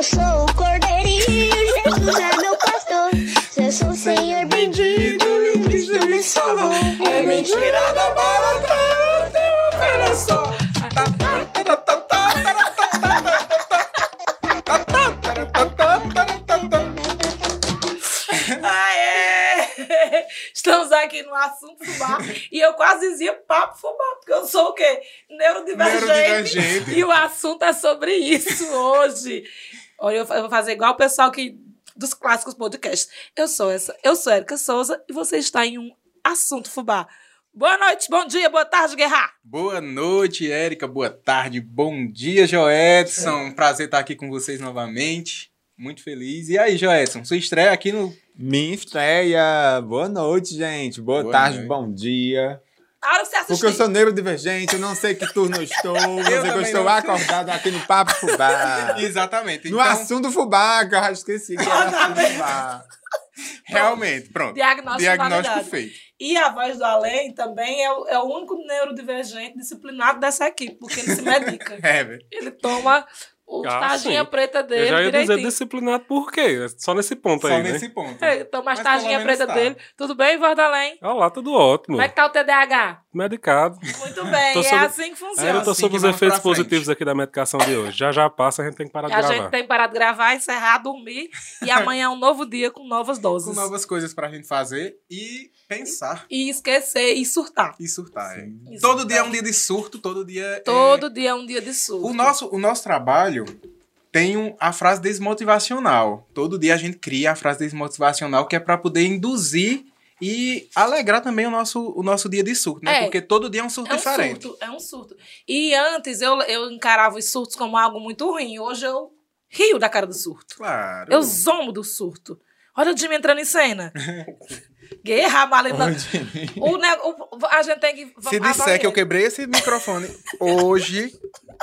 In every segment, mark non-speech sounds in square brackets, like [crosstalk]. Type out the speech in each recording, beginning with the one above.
Eu sou o cordeirinho, Jesus é meu pastor. Se eu sou o Senhor bendito, e Cristo me salvou. É mentira da barata, Olha só. Aê! Estamos aqui no assunto fubá e eu quase dizia papo fubá, porque eu sou o quê? Neurodivergente. Neurodivergente. E o assunto é sobre isso hoje. Olha, eu vou fazer igual o pessoal que, dos clássicos podcasts. Eu sou essa, eu sou Erika Souza e você está em um assunto fubá. Boa noite, bom dia, boa tarde, Guerra. Boa noite, Érica. Boa tarde. Bom dia, Joedson. Prazer estar aqui com vocês novamente. Muito feliz. E aí, Joedson, sua estreia aqui no. Minha estreia. Boa noite, gente. Boa, Boa tarde, noite. bom dia. A hora que você assistir. Porque eu sou neurodivergente, eu não sei que turno eu estou, [laughs] eu que eu também estou não acordado aqui no Papo Fubá. [laughs] Exatamente. No Então, assunto Fubá, que eu já esqueci que era assunto Fubá. realmente, pronto. Diagnóstico, Diagnóstico feito. E a voz do além também é o, é o único neurodivergente disciplinado dessa equipe, porque ele se medica. [laughs] É, velho. ele toma o Ah, taginha sim. preta dele Eu já ia dizer direitinho. disciplinado por quê? É Só nesse ponto Só aí, nesse né? ponto. Toma as Mas preta tá. dele. Tudo bem, voz do além? Olha lá, tudo ótimo. Como é que tá o TDAH? Medicado. Muito bem, é sobre- assim que funciona. eu tô assim sobre os efeitos positivos aqui da medicação de hoje. Já já passa, a gente tem que parar de a gravar. gente tem que parar de gravar, encerrar, dormir. E amanhã é um novo dia com novas doses. Com novas coisas pra gente fazer e pensar E esquecer e surtar. e surtar. é. E Todo surtar. dia é um dia de surto, todo dia é- Todo dia é um dia de surto. O nosso, o nosso trabalho tem um- a frase desmotivacional. Todo dia a gente cria a frase desmotivacional que é para poder induzir e alegrar também o nosso, o nosso dia de surto, né? É. Porque todo dia é um surto É um diferente. surto, é um surto. E antes eu, eu encarava os surtos como algo muito ruim. Hoje eu rio da cara do surto. Claro. Eu zombo do surto. Olha o Jimmy entrando em cena. [laughs] Guerra, malena. O, ne- o- a gente tem que. Se disser que eu quebrei esse microfone hoje,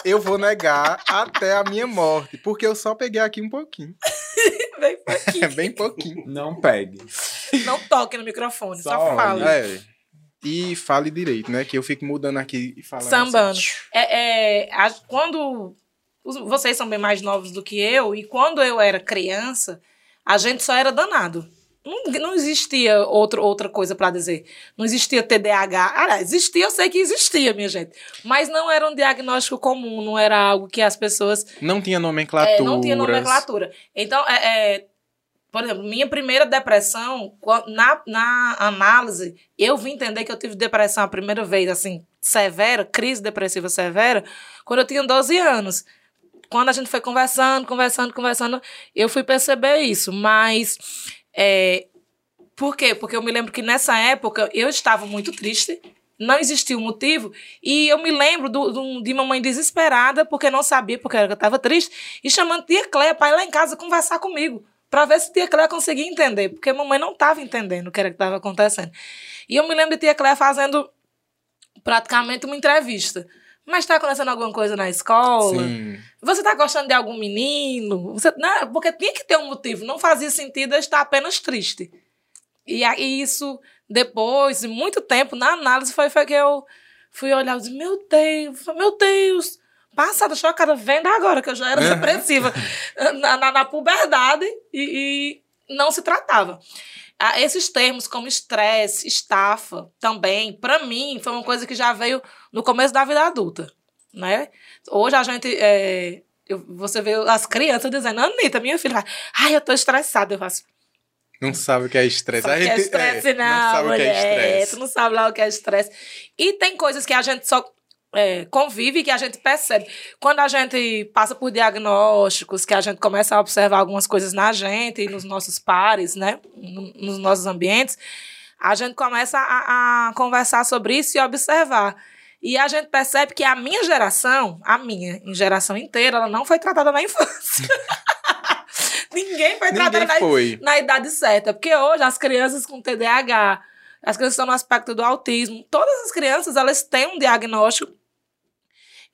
eu vou negar até a minha morte. Porque eu só peguei aqui um pouquinho. [laughs] Pra aqui. Bem pouquinho. Não pegue. Não toque no microfone, só, Só fala. É. E fale direito, né? Que eu fico mudando aqui e falando. Sambando. assim. É, é, a- quando. os- Vocês são bem mais novos do que eu, e quando eu era criança, a gente só era danado. Não, não existia outro, outra coisa pra dizer. Não existia TDAH. Ah, existia, eu sei que existia, minha gente. Mas não era um diagnóstico comum, não era algo que as pessoas Não tinha nomenclatura. É, não tinha nomenclatura. Então, é, é, por exemplo, minha primeira depressão, na, na análise, eu vim entender que eu tive depressão a primeira vez, assim, severa, crise depressiva severa, quando eu tinha 12 anos. Quando a gente foi conversando, conversando, conversando, eu fui perceber isso. Mas, é, por quê? Porque eu me lembro que nessa época eu estava muito triste, não existia um motivo, e eu me lembro do, do- de mamãe desesperada, porque não sabia porque eu estava triste, e chamando tia Cléia para ir lá em casa conversar comigo, para ver se tia Cléia conseguia entender, porque mamãe não estava entendendo o que era que estava acontecendo. E eu me lembro de tia Cléia fazendo praticamente uma entrevista. Mas está acontecendo alguma coisa na escola? Sim. Você tá gostando de algum menino? Você, não, porque tinha que ter um motivo. Não fazia sentido eu estar apenas triste. E aí isso, depois de muito tempo, na análise, foi, foi que eu fui olhar e disse, meu Deus, meu Deus, passada, chocada, vendo agora que eu já era [laughs] depressiva na, na, na puberdade e, e não se tratava. Ah, esses termos como estresse, estafa, também, para mim, foi uma coisa que já veio no começo da vida adulta, né? Hoje a gente, é, eu- você vê as crianças dizendo, Anitta, minha filha, ai, eu tô estressada. Eu faço, Não sabe o que é estresse. A é gente- estresse, é, não, sabe o que é mulher. estresse. Tu não sabe lá o que é estresse. E tem coisas que a gente só é, convive que a gente percebe. Quando a gente passa por diagnósticos, que a gente começa a observar algumas coisas na gente e nos nossos pares, né? no- Nos nossos ambientes, a gente começa a, a conversar sobre isso e observar. E a gente percebe que a minha geração, a minha, em geração inteira, ela não foi tratada na infância. [laughs] Ninguém foi tratada Ninguém na foi. na idade certa. Porque hoje as crianças com TDAH, as crianças estão no aspecto do autismo, todas as crianças elas têm um diagnóstico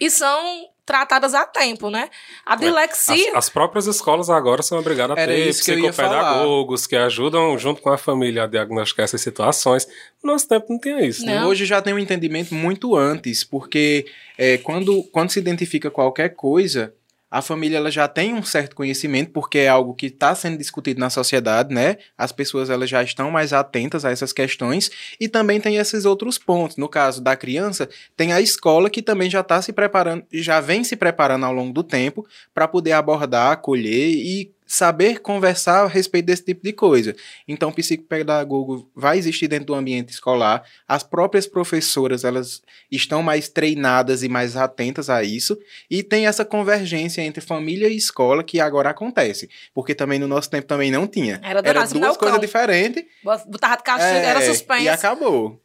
e são tratadas a tempo, né? A dislexia. As, as próprias escolas agora são obrigadas a ter psicopedagogos que ajudam, junto com a família, a diagnosticar essas situações. No nosso tempo não tinha isso, né? Não. Hoje já tem um entendimento muito antes, porque é, quando, quando se identifica qualquer coisa, a família ela já tem um certo conhecimento, porque é algo que está sendo discutido na sociedade, né? As pessoas elas já estão mais atentas a essas questões e também tem esses outros pontos. No caso da criança, tem a escola que também já está se preparando, já vem se preparando ao longo do tempo para poder abordar, acolher e saber conversar a respeito desse tipo de coisa. Então, o psicopedagogo vai existir dentro do ambiente escolar. As próprias professoras, elas estão mais treinadas e mais atentas a isso. E tem essa convergência entre família e escola que agora acontece. Porque também no nosso tempo também não tinha. Era Era duas coisas diferentes. Botava de castigo, É, era suspense. E acabou.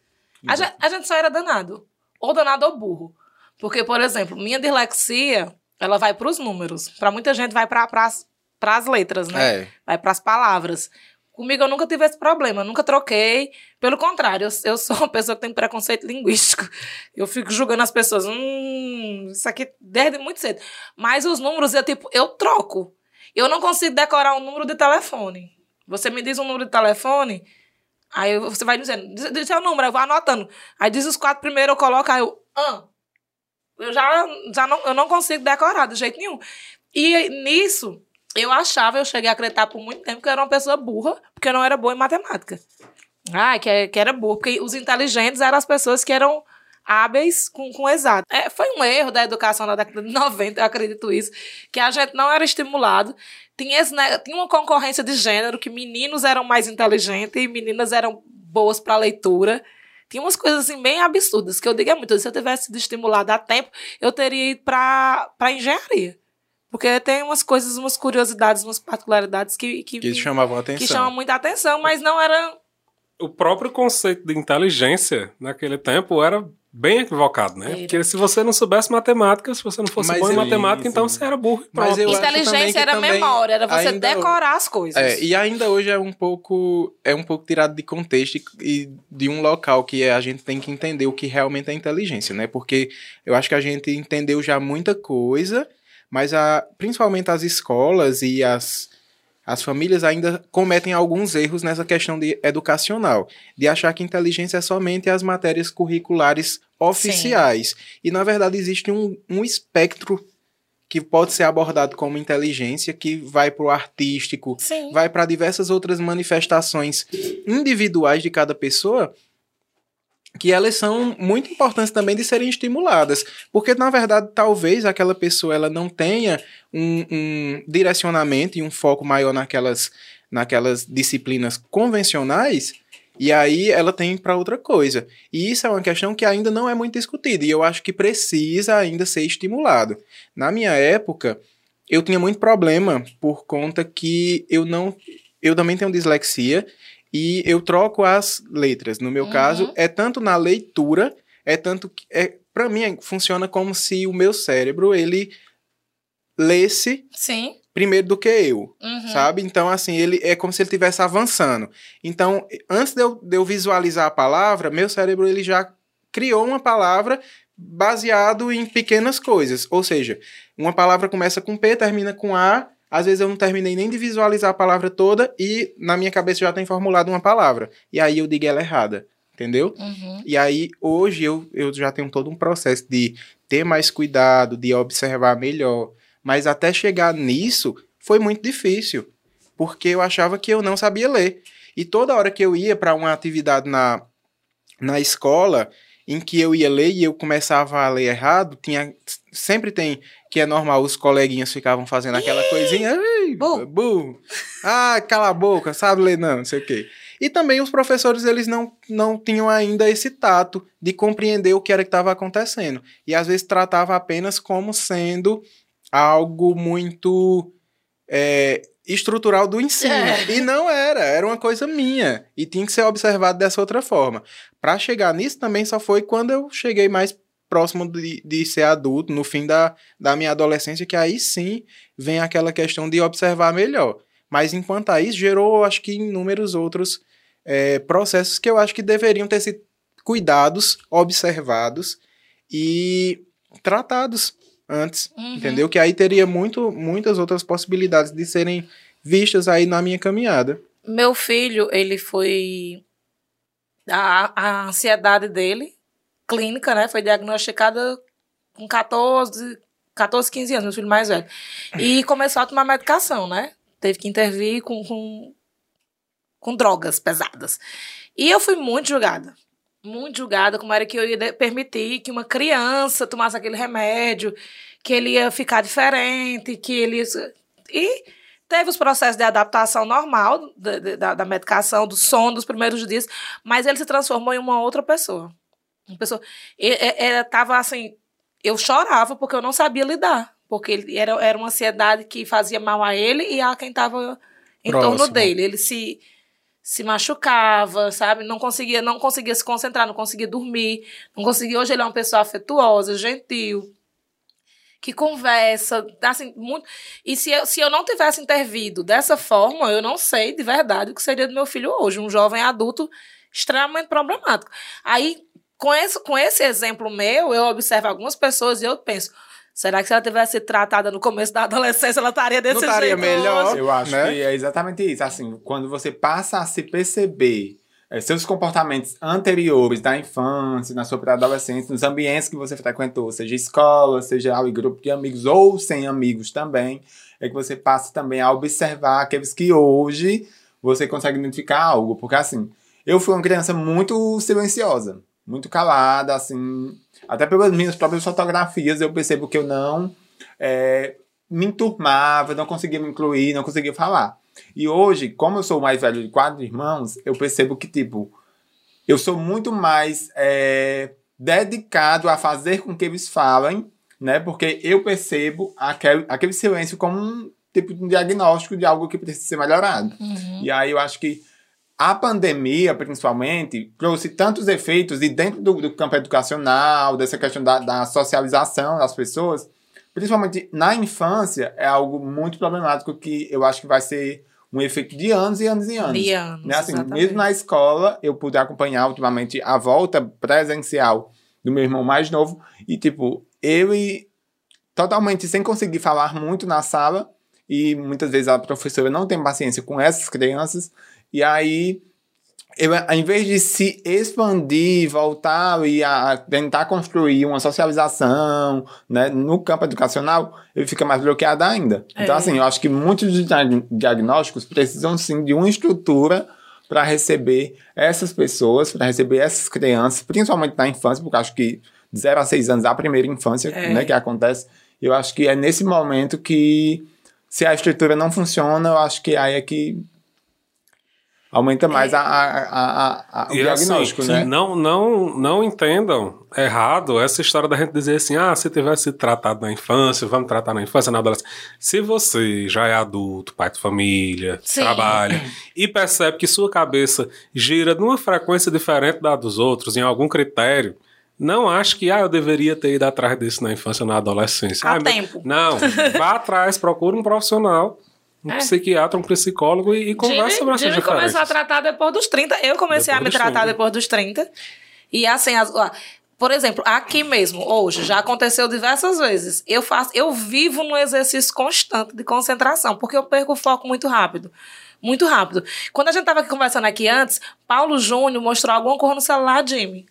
A gente, a gente só era danado. Ou danado ou burro. Porque, por exemplo, minha dislexia, ela vai para os números. Para muita gente vai para as letras, né? É. Vai para as palavras. Comigo eu nunca tive esse problema, nunca troquei. Pelo contrário, eu, eu sou uma pessoa que tem preconceito linguístico. Eu fico julgando as pessoas. Hum, isso aqui desde muito cedo. Mas os números, eu, tipo, eu troco. Eu não consigo decorar um número de telefone. Você me diz um número de telefone, aí você vai dizendo, diz, diz seu número, eu vou anotando. Aí diz os quatro primeiros, eu coloco, aí eu, ah. Eu já, já não, eu não consigo decorar de jeito nenhum. E nisso, eu achava, eu cheguei a acreditar por muito tempo que eu era uma pessoa burra, porque eu não era boa em matemática. Ah, que, que era burra, porque os inteligentes eram as pessoas que eram hábeis com, com exato. É, foi um erro da educação na década de 90, eu acredito isso, que a gente não era estimulado. Tinha, esse, né, tinha uma concorrência de gênero, que meninos eram mais inteligentes e meninas eram boas para leitura. Tinha umas coisas assim bem absurdas, que eu digo é muito. Se eu tivesse sido estimulado a tempo, eu teria ido para engenharia. Porque tem umas coisas, umas curiosidades, umas particularidades que, que, Que me- chamavam a atenção. que chamam muita atenção, mas não era. O próprio conceito de inteligência naquele tempo era bem equivocado, né? Era. Porque se você não soubesse matemática, se você não fosse Mas bom em matemática, Sim, então você era burro Mas pronto. eu acho também Inteligência era também memória, era você decorar as coisas. É, e ainda hoje é um pouco é um pouco tirado de contexto e- de um local que a gente tem que entender o que realmente é inteligência, né? Porque eu acho que a gente entendeu já muita coisa, mas a, principalmente as escolas e as, as famílias ainda cometem alguns erros nessa questão de educacional, de achar que inteligência é somente as matérias curriculares oficiais. E na verdade existe um, um espectro que pode ser abordado como inteligência, que vai para o artístico, Sim. vai para diversas outras manifestações individuais de cada pessoa, que elas são muito importantes também de serem estimuladas, porque na verdade talvez aquela pessoa ela não tenha um, um direcionamento e um foco maior naquelas, naquelas disciplinas convencionais. E aí ela tem para outra coisa. E isso é uma questão que ainda não é muito discutida. E eu acho que precisa ainda ser estimulado. Na minha época, eu tinha muito problema por conta que eu não. Eu também tenho dislexia e eu troco as letras. No meu Uhum. caso, é tanto na leitura, é tanto que. É, para mim, é- funciona como se o meu cérebro ele lesse Sim. primeiro do que eu, Uhum. sabe? Então, assim, ele é como se ele estivesse avançando. Então, antes de eu, de eu visualizar a palavra, meu cérebro ele já criou uma palavra baseado em pequenas coisas. Ou seja, uma palavra começa com P, termina com A. Às vezes eu não terminei nem de visualizar a palavra toda e na minha cabeça já tem formulado uma palavra. E aí eu digo ela errada, entendeu? Uhum. E aí, hoje, eu, eu já tenho todo um processo de ter mais cuidado, de observar melhor. Mas até chegar nisso, foi muito difícil. Porque eu achava que eu não sabia ler. E toda hora que eu ia para uma atividade na, na escola, em que eu ia ler e eu começava a ler errado, tinha sempre tem que é normal, os coleguinhas ficavam fazendo aquela coisinha, "Ei, Burro." burro. Ah, cala a boca, sabe ler não, não sei o quê. E também os professores, eles não, não tinham ainda esse tato de compreender o que era que estava acontecendo. E às vezes tratava apenas como sendo algo muito é, estrutural do ensino. É. E não era, era uma coisa minha. E tinha que ser observado dessa outra forma. Para chegar nisso também só foi quando eu cheguei mais próximo de, de ser adulto, no fim da, da minha adolescência, que aí sim vem aquela questão de observar melhor. Mas enquanto a isso, gerou, acho que, inúmeros outros é, processos que eu acho que deveriam ter sido cuidados, observados e tratados antes, Uhum. entendeu? Que aí teria muito, muitas outras possibilidades de serem vistas aí na minha caminhada. Meu filho, ele foi. A, a ansiedade dele, clínica, né? Foi diagnosticada com 14, 14, 15 anos, meu filho mais velho. E começou a tomar medicação, né? Teve que intervir com, com, com drogas pesadas. E eu fui muito julgada. Muito julgada, como era que eu ia permitir que uma criança tomasse aquele remédio, que ele ia ficar diferente, que ele. ia- E teve os processos de adaptação normal da, da, da medicação, do som dos primeiros dias, mas ele se transformou em uma outra pessoa. Uma pessoa. Ela tava assim. Eu chorava porque eu não sabia lidar. Porque ele, era, era uma ansiedade que fazia mal a ele e a quem estava em Próximo. torno dele. Ele se, se machucava, sabe? Não conseguia, não conseguia se concentrar, não conseguia dormir, não conseguia. Hoje ele é uma pessoa afetuosa, gentil, que conversa, assim, muito. E se eu, se eu não tivesse intervido dessa forma, eu não sei de verdade o que seria do meu filho hoje, um jovem adulto extremamente problemático. Aí, com esse, com esse exemplo meu, eu observo algumas pessoas e eu penso. Será que se ela tivesse sido tratada no começo da adolescência, ela estaria desse Não estaria jeito melhor? hoje? Eu acho né? que é exatamente isso. Assim, quando você passa a se perceber eh, seus comportamentos anteriores da infância, na sua pré-adolescência, nos ambientes que você frequentou, seja escola, seja e grupo de amigos ou sem amigos também, é que você passa também a observar aqueles que hoje você consegue identificar algo. Porque assim, eu fui uma criança muito silenciosa, muito calada, assim, até pelas minhas próprias fotografias eu percebo que eu não eh, me enturmava, não conseguia me incluir, não conseguia falar. E hoje, como eu sou o mais velho de quatro irmãos, eu percebo que, tipo, eu sou muito mais é, dedicado a fazer com que eles falem, né? Porque eu percebo aquele, aquele silêncio como um tipo de um diagnóstico de algo que precisa ser melhorado. Uhum. E aí eu acho que a pandemia, principalmente, trouxe tantos efeitos e dentro do, do campo educacional, dessa questão da, da socialização das pessoas, principalmente na infância, é algo muito problemático que eu acho que vai ser um efeito de anos e anos e anos. De anos, Né? Assim, exatamente. mesmo na escola, eu pude acompanhar ultimamente a volta presencial do meu irmão mais novo e, tipo, ele totalmente sem conseguir falar muito na sala e muitas vezes a professora não tem paciência com essas crianças e aí eu, ao invés de se expandir, voltar e a tentar construir uma socialização né, no campo educacional, ele fica mais bloqueado ainda. Então, É. assim, eu acho que muitos diagnósticos precisam sim de uma estrutura para receber essas pessoas, para receber essas crianças, principalmente na infância, porque eu acho que de 0 a 6 anos a primeira infância É. né, que acontece. Eu acho que é nesse momento que, se a estrutura não funciona, eu acho que aí é que aumenta mais a, a, a, a- o E diagnóstico, assim, né? não, não, não entendam errado essa história da gente dizer assim, ah, se tivesse sido tratado na infância, vamos tratar na infância, na adolescência. Se você já é adulto, pai de família, Sim. trabalha, e percebe que sua cabeça gira numa frequência diferente da dos outros, em algum critério, não acho que, ah, eu deveria ter ido atrás disso na infância ou na adolescência. Há Ah, tempo. Não, vá atrás, procure um profissional, um É. psiquiatra, um psicólogo e, e converse sobre essas Jimmy diferenças. começou a tratar depois dos 30. Eu comecei Depois a me tratar 30. depois dos 30. E assim, as- ó, por exemplo, aqui mesmo, hoje, já aconteceu diversas vezes. Eu faço, eu vivo num exercício constante de concentração, porque eu perco o foco muito rápido. Muito rápido. Quando a gente estava conversando aqui antes, Paulo Júnior mostrou alguma coisa no celular, Jimmy.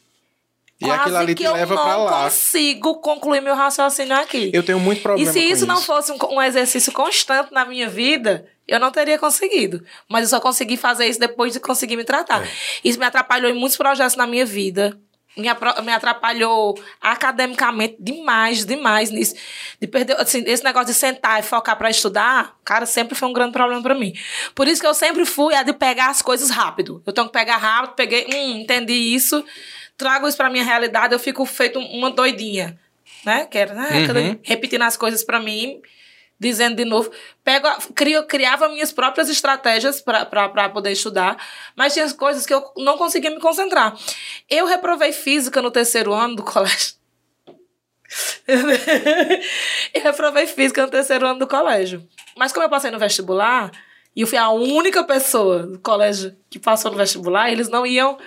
E aquilo ali que te eu não consigo concluir meu raciocínio aqui. Eu tenho muito E problema se com isso não fosse um, um exercício constante na minha vida, eu não teria conseguido. Mas eu só consegui fazer isso depois de conseguir me tratar. É. Isso me atrapalhou em muitos projetos na minha vida. Me, atrapalhou academicamente demais, demais nisso. De perder, assim, esse negócio de sentar e focar pra estudar, cara, sempre foi um grande problema pra mim. Por isso que eu sempre fui a de pegar as coisas rápido. Eu tenho que pegar rápido, peguei, hum, entendi isso, trago isso pra minha realidade, eu fico feito uma doidinha, né? Quero, né? Uhum. repetindo as coisas pra mim, dizendo de novo. Pego, crio, criava minhas próprias estratégias para poder estudar, mas tinha coisas que eu não conseguia me concentrar. Eu reprovei física no terceiro ano do colégio. [laughs] eu reprovei física no terceiro ano do colégio. Mas como eu passei no vestibular, e eu fui a única pessoa do colégio que passou no vestibular, eles não iam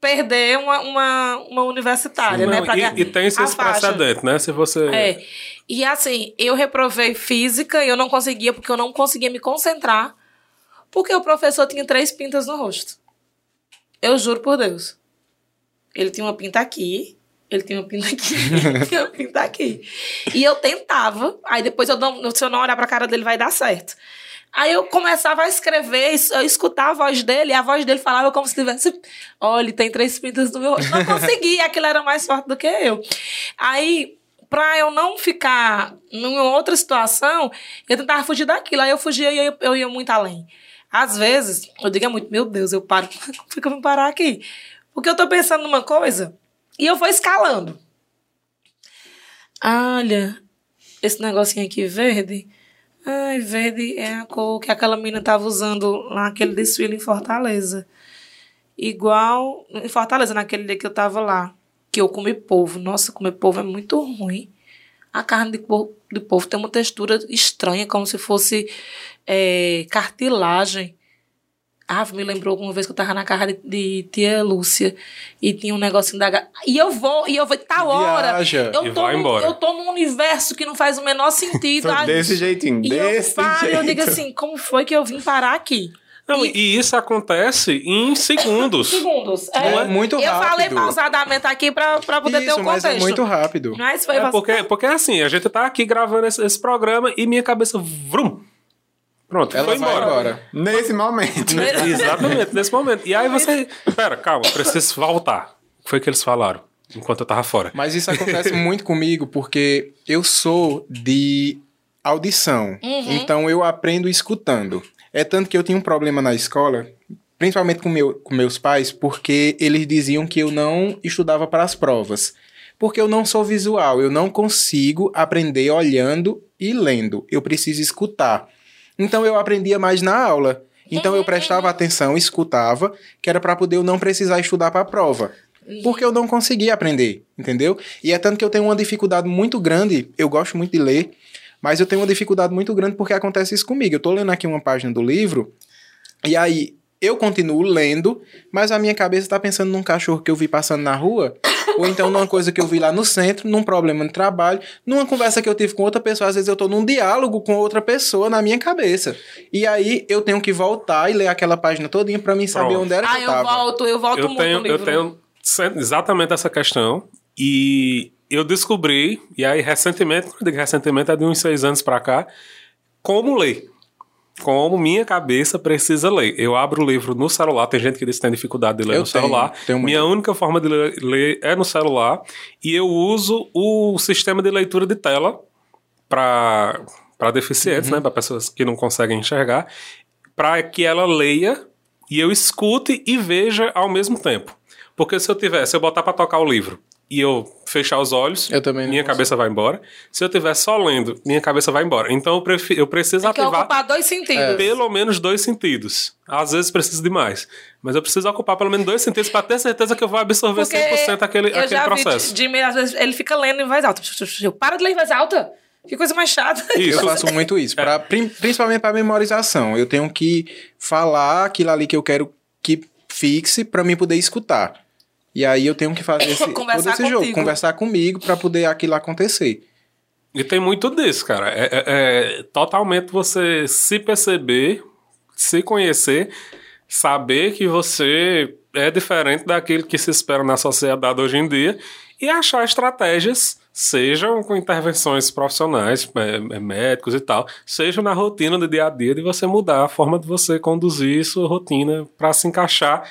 perder uma, uma, uma universitária, Não, né? pra e, e tem faixa. precedentes, né? Se você. É. E assim, eu reprovei física e eu não conseguia, porque eu não conseguia me concentrar, porque o professor tinha três pintas no rosto. Eu juro por Deus. Ele tinha uma pinta aqui, Ele tem uma pinta aqui, [laughs] ele tem uma pinta aqui. E eu tentava, aí depois eu se eu não olhar pra cara dele, vai dar certo. Aí eu começava a escrever, eu escutava a voz dele, e a voz dele falava como se tivesse. Olha, tem três pintas no meu rosto. Não conseguia, aquilo era mais forte do que eu. Aí, pra eu não ficar numa outra situação, eu tentava fugir daquilo. Aí eu fugia e eu, eu ia muito além. Às vezes, eu digo muito, meu Deus, eu paro. [laughs] É que eu vou parar aqui? Porque eu tô pensando numa coisa e eu vou escalando. Olha, esse negocinho aqui verde. Ai, verde é a cor que aquela menina tava usando naquele desfile em Fortaleza. Igual em Fortaleza, naquele dia que eu tava lá. Que eu comi polvo. Nossa, comer polvo é muito ruim. A carne de polvo, de tem uma textura estranha, como se fosse é, cartilagem. Ah, me lembrou uma vez que eu tava na casa de, de tia Lúcia e tinha um negocinho da. E eu vou, e eu vou, tal hora. Viaja. Eu E tô, vai num, embora. eu tô num universo que não faz o menor sentido. Ai, desse jeitinho, e desse eu paro jeito. eu digo assim, como foi que eu vim parar aqui? Não, E- e isso acontece em segundos. [laughs] Segundos. É muito Eu falei rápido. pausadamente aqui pra, pra poder ter Isso, um mas contexto. é muito rápido. Mas foi É porque, porque assim, a gente tá aqui gravando esse, esse programa e minha cabeça. Vrum, pronto, Ela foi vai embora. embora. Nesse momento. [laughs] Exatamente, nesse momento. E aí você. Pera, calma, preciso voltar. Foi o que eles falaram enquanto eu tava fora. Mas isso acontece [laughs] muito comigo porque eu sou de audição. Então eu aprendo escutando. É tanto que eu tinha um problema na escola, principalmente com, meu, com meus pais, porque eles diziam que eu não estudava para as provas. Porque eu não sou visual, eu não consigo aprender olhando e lendo. Eu preciso escutar. Então eu aprendia mais na aula. Então eu prestava atenção, escutava, que era para poder eu não precisar estudar para a prova. Porque eu não conseguia aprender, entendeu? E é tanto que eu tenho uma dificuldade muito grande, eu gosto muito de ler, mas eu tenho uma dificuldade muito grande porque acontece isso comigo. Eu tô lendo aqui uma página do livro, e aí eu continuo lendo, mas a minha cabeça tá pensando num cachorro que eu vi passando na rua, ou então numa coisa que eu vi lá no centro, num problema de trabalho, numa conversa que eu tive com outra pessoa, às vezes eu tô num diálogo com outra pessoa na minha cabeça. E aí eu tenho que voltar e ler aquela página todinha pra mim saber Pronto. onde era que Ah, eu eu tava. volto, eu volto Eu muito tenho, eu tenho exatamente essa questão. E eu descobri, e aí recentemente, eu recentemente, é de uns seis anos pra cá, como ler. Como minha cabeça precisa ler. Eu abro o livro no celular, tem gente que diz que tem dificuldade de ler Eu no tenho, celular. tenho minha única forma de ler, ler é no celular. E eu uso o sistema de leitura de tela para deficientes, Uhum. né, para pessoas que não conseguem enxergar, para que ela leia e eu escute e veja ao mesmo tempo. Porque se eu tiver, se eu botar para tocar o livro e eu fechar os olhos, Eu também não minha consigo. cabeça vai embora. Se eu tiver só lendo, minha cabeça vai embora. Então eu, prefi- eu preciso Tem que ativar ocupar dois sentidos. pelo menos dois sentidos. Às vezes preciso de mais. Mas eu preciso ocupar pelo menos dois sentidos para ter certeza que eu vou absorver Porque 100% aquele, eu aquele já processo. vi Jimmy, às vezes, ele fica lendo em voz alta. Eu, para de ler em voz alta. Que coisa mais chata. Isso. Eu faço muito isso, pra, principalmente para memorização. Eu tenho que falar aquilo ali que eu quero que fixe para mim poder escutar. E aí eu tenho que fazer [laughs] esse, Conversar todo esse jogo, conversar comigo para poder aquilo acontecer. E tem muito disso, cara. É, é- é totalmente você se perceber, se conhecer, saber que você é diferente daquilo que se espera na sociedade hoje em dia e achar estratégias, sejam com intervenções profissionais, é, é, médicos e tal, seja na rotina do dia a dia de você mudar a forma de você conduzir sua rotina para se encaixar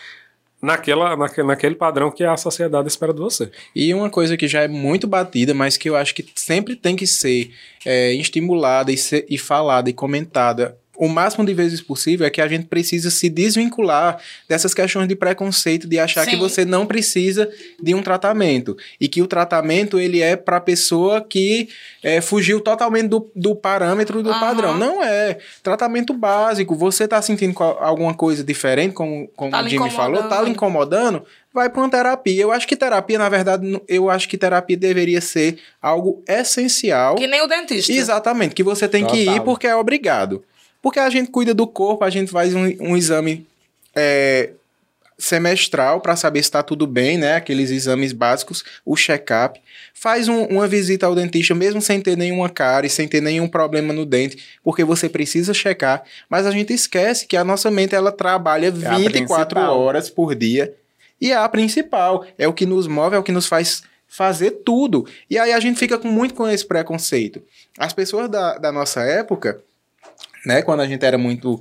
naquela, naque- naquele padrão que a sociedade espera de você. E uma coisa que já é muito batida, mas que eu acho que sempre tem que ser é, estimulada e, ser- e falada e comentada o máximo de vezes possível é que a gente precisa se desvincular dessas questões de preconceito, de achar Sim. que você não precisa de um tratamento. E que o tratamento ele é para pessoa que é, fugiu totalmente do, do parâmetro do Aham. padrão. Não é. Tratamento básico. Você tá sentindo alguma coisa diferente, como, como Tá o Jimmy falou, tá lhe incomodando. vai para uma terapia. Eu acho que terapia, na verdade, eu acho que terapia deveria ser algo essencial. Que nem o dentista. Exatamente, que você tem que ir Total. porque é obrigado. Porque a gente cuida do corpo, a gente faz um, um exame é, semestral para saber se está tudo bem, né? Aqueles exames básicos, o check-up. Faz um- uma visita ao dentista, mesmo sem ter nenhuma cárie, sem ter nenhum problema no dente, porque você precisa checar. Mas a gente esquece que a nossa mente ela trabalha a 24 principal. horas por dia e é a principal. É o que nos move, é o que nos faz fazer tudo. E aí a gente fica com, muito com esse preconceito. As pessoas da, da nossa época, né, quando a gente era muito.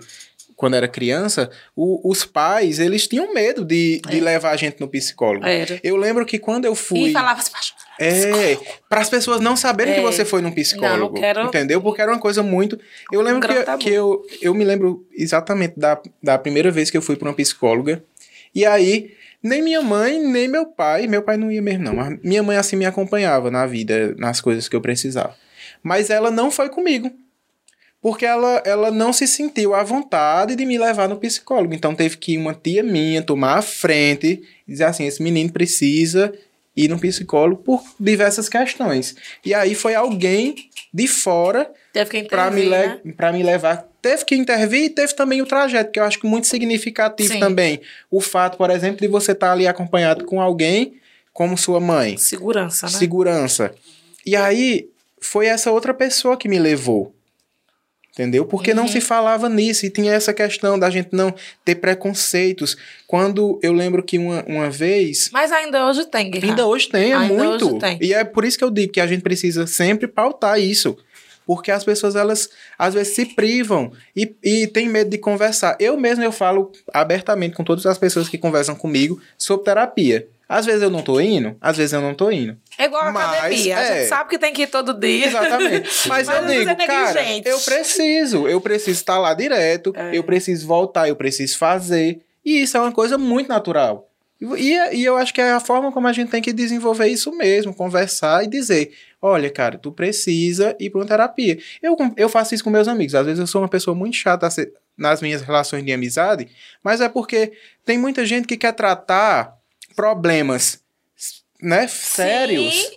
Quando era criança, o- os pais, eles tinham medo de, de É. levar a gente no psicólogo. Era. Eu lembro que quando eu fui. E falava assim, "Macho, É, para as pessoas não saberem que É. você foi num psicólogo. Não, quero- Entendeu? Porque era uma coisa muito. Eu lembro grande que, tabu. que eu, eu me lembro exatamente da, da primeira vez que eu fui para uma psicóloga. E aí, nem minha mãe, nem meu pai, meu pai não ia mesmo, não. Mas minha mãe assim me acompanhava na vida, nas coisas que eu precisava. Mas ela não foi comigo. Porque ela, ela não se sentiu à vontade de me levar no psicólogo. Então teve que ir uma tia minha tomar a frente e dizer assim: esse menino precisa ir no psicólogo por diversas questões. E aí foi alguém de fora para me, le né? me levar. Teve que intervir e teve também o trajeto, que eu acho que muito significativo Sim. também. O fato, por exemplo, de você estar ali acompanhado com alguém como sua mãe Segurança, né? segurança. E aí foi essa outra pessoa que me levou. Entendeu? Porque não Uhum. se falava nisso e tinha essa questão da gente não ter preconceitos. Quando eu lembro que uma, uma vez. Mas ainda hoje tem, Guerra. Ainda hoje tem, é Ainda muito. hoje tem. E é por isso que eu digo que a gente precisa sempre pautar isso. Porque as pessoas, elas, às vezes, se privam e, e têm medo de conversar. Eu mesmo, eu falo abertamente com todas as pessoas que conversam comigo sobre terapia. Às vezes eu não tô indo, às vezes eu não tô indo. É igual a Mas, academia. A é. gente sabe que tem que ir todo dia. Exatamente. [laughs] Mas, Mas eu digo, é cara, negligente. eu preciso, eu preciso estar lá direto, É. eu preciso voltar, eu preciso fazer. E isso é uma coisa muito natural. E, e eu acho que é a forma como a gente tem que desenvolver isso mesmo, conversar e dizer: olha, cara, tu precisa ir para uma terapia. Eu, eu faço isso com meus amigos. Às vezes eu sou uma pessoa muito chata a nas minhas relações de amizade, mas é porque tem muita gente que quer tratar problemas né, sérios Sim,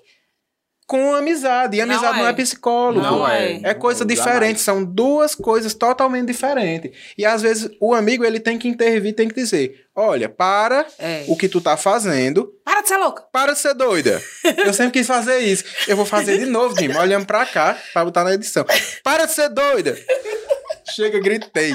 com amizade. E amizade não é, é. psicólogo. Não é. É coisa Jamais. diferente, são duas coisas totalmente diferentes. E às vezes o amigo ele tem que intervir, tem que dizer: olha, para É. o que tu tá fazendo, Para de ser louca. para de ser doida. Eu sempre quis fazer isso. Eu vou fazer de novo, Dima, olhando pra cá, pra botar na edição. Para de ser doida. Chega, gritei.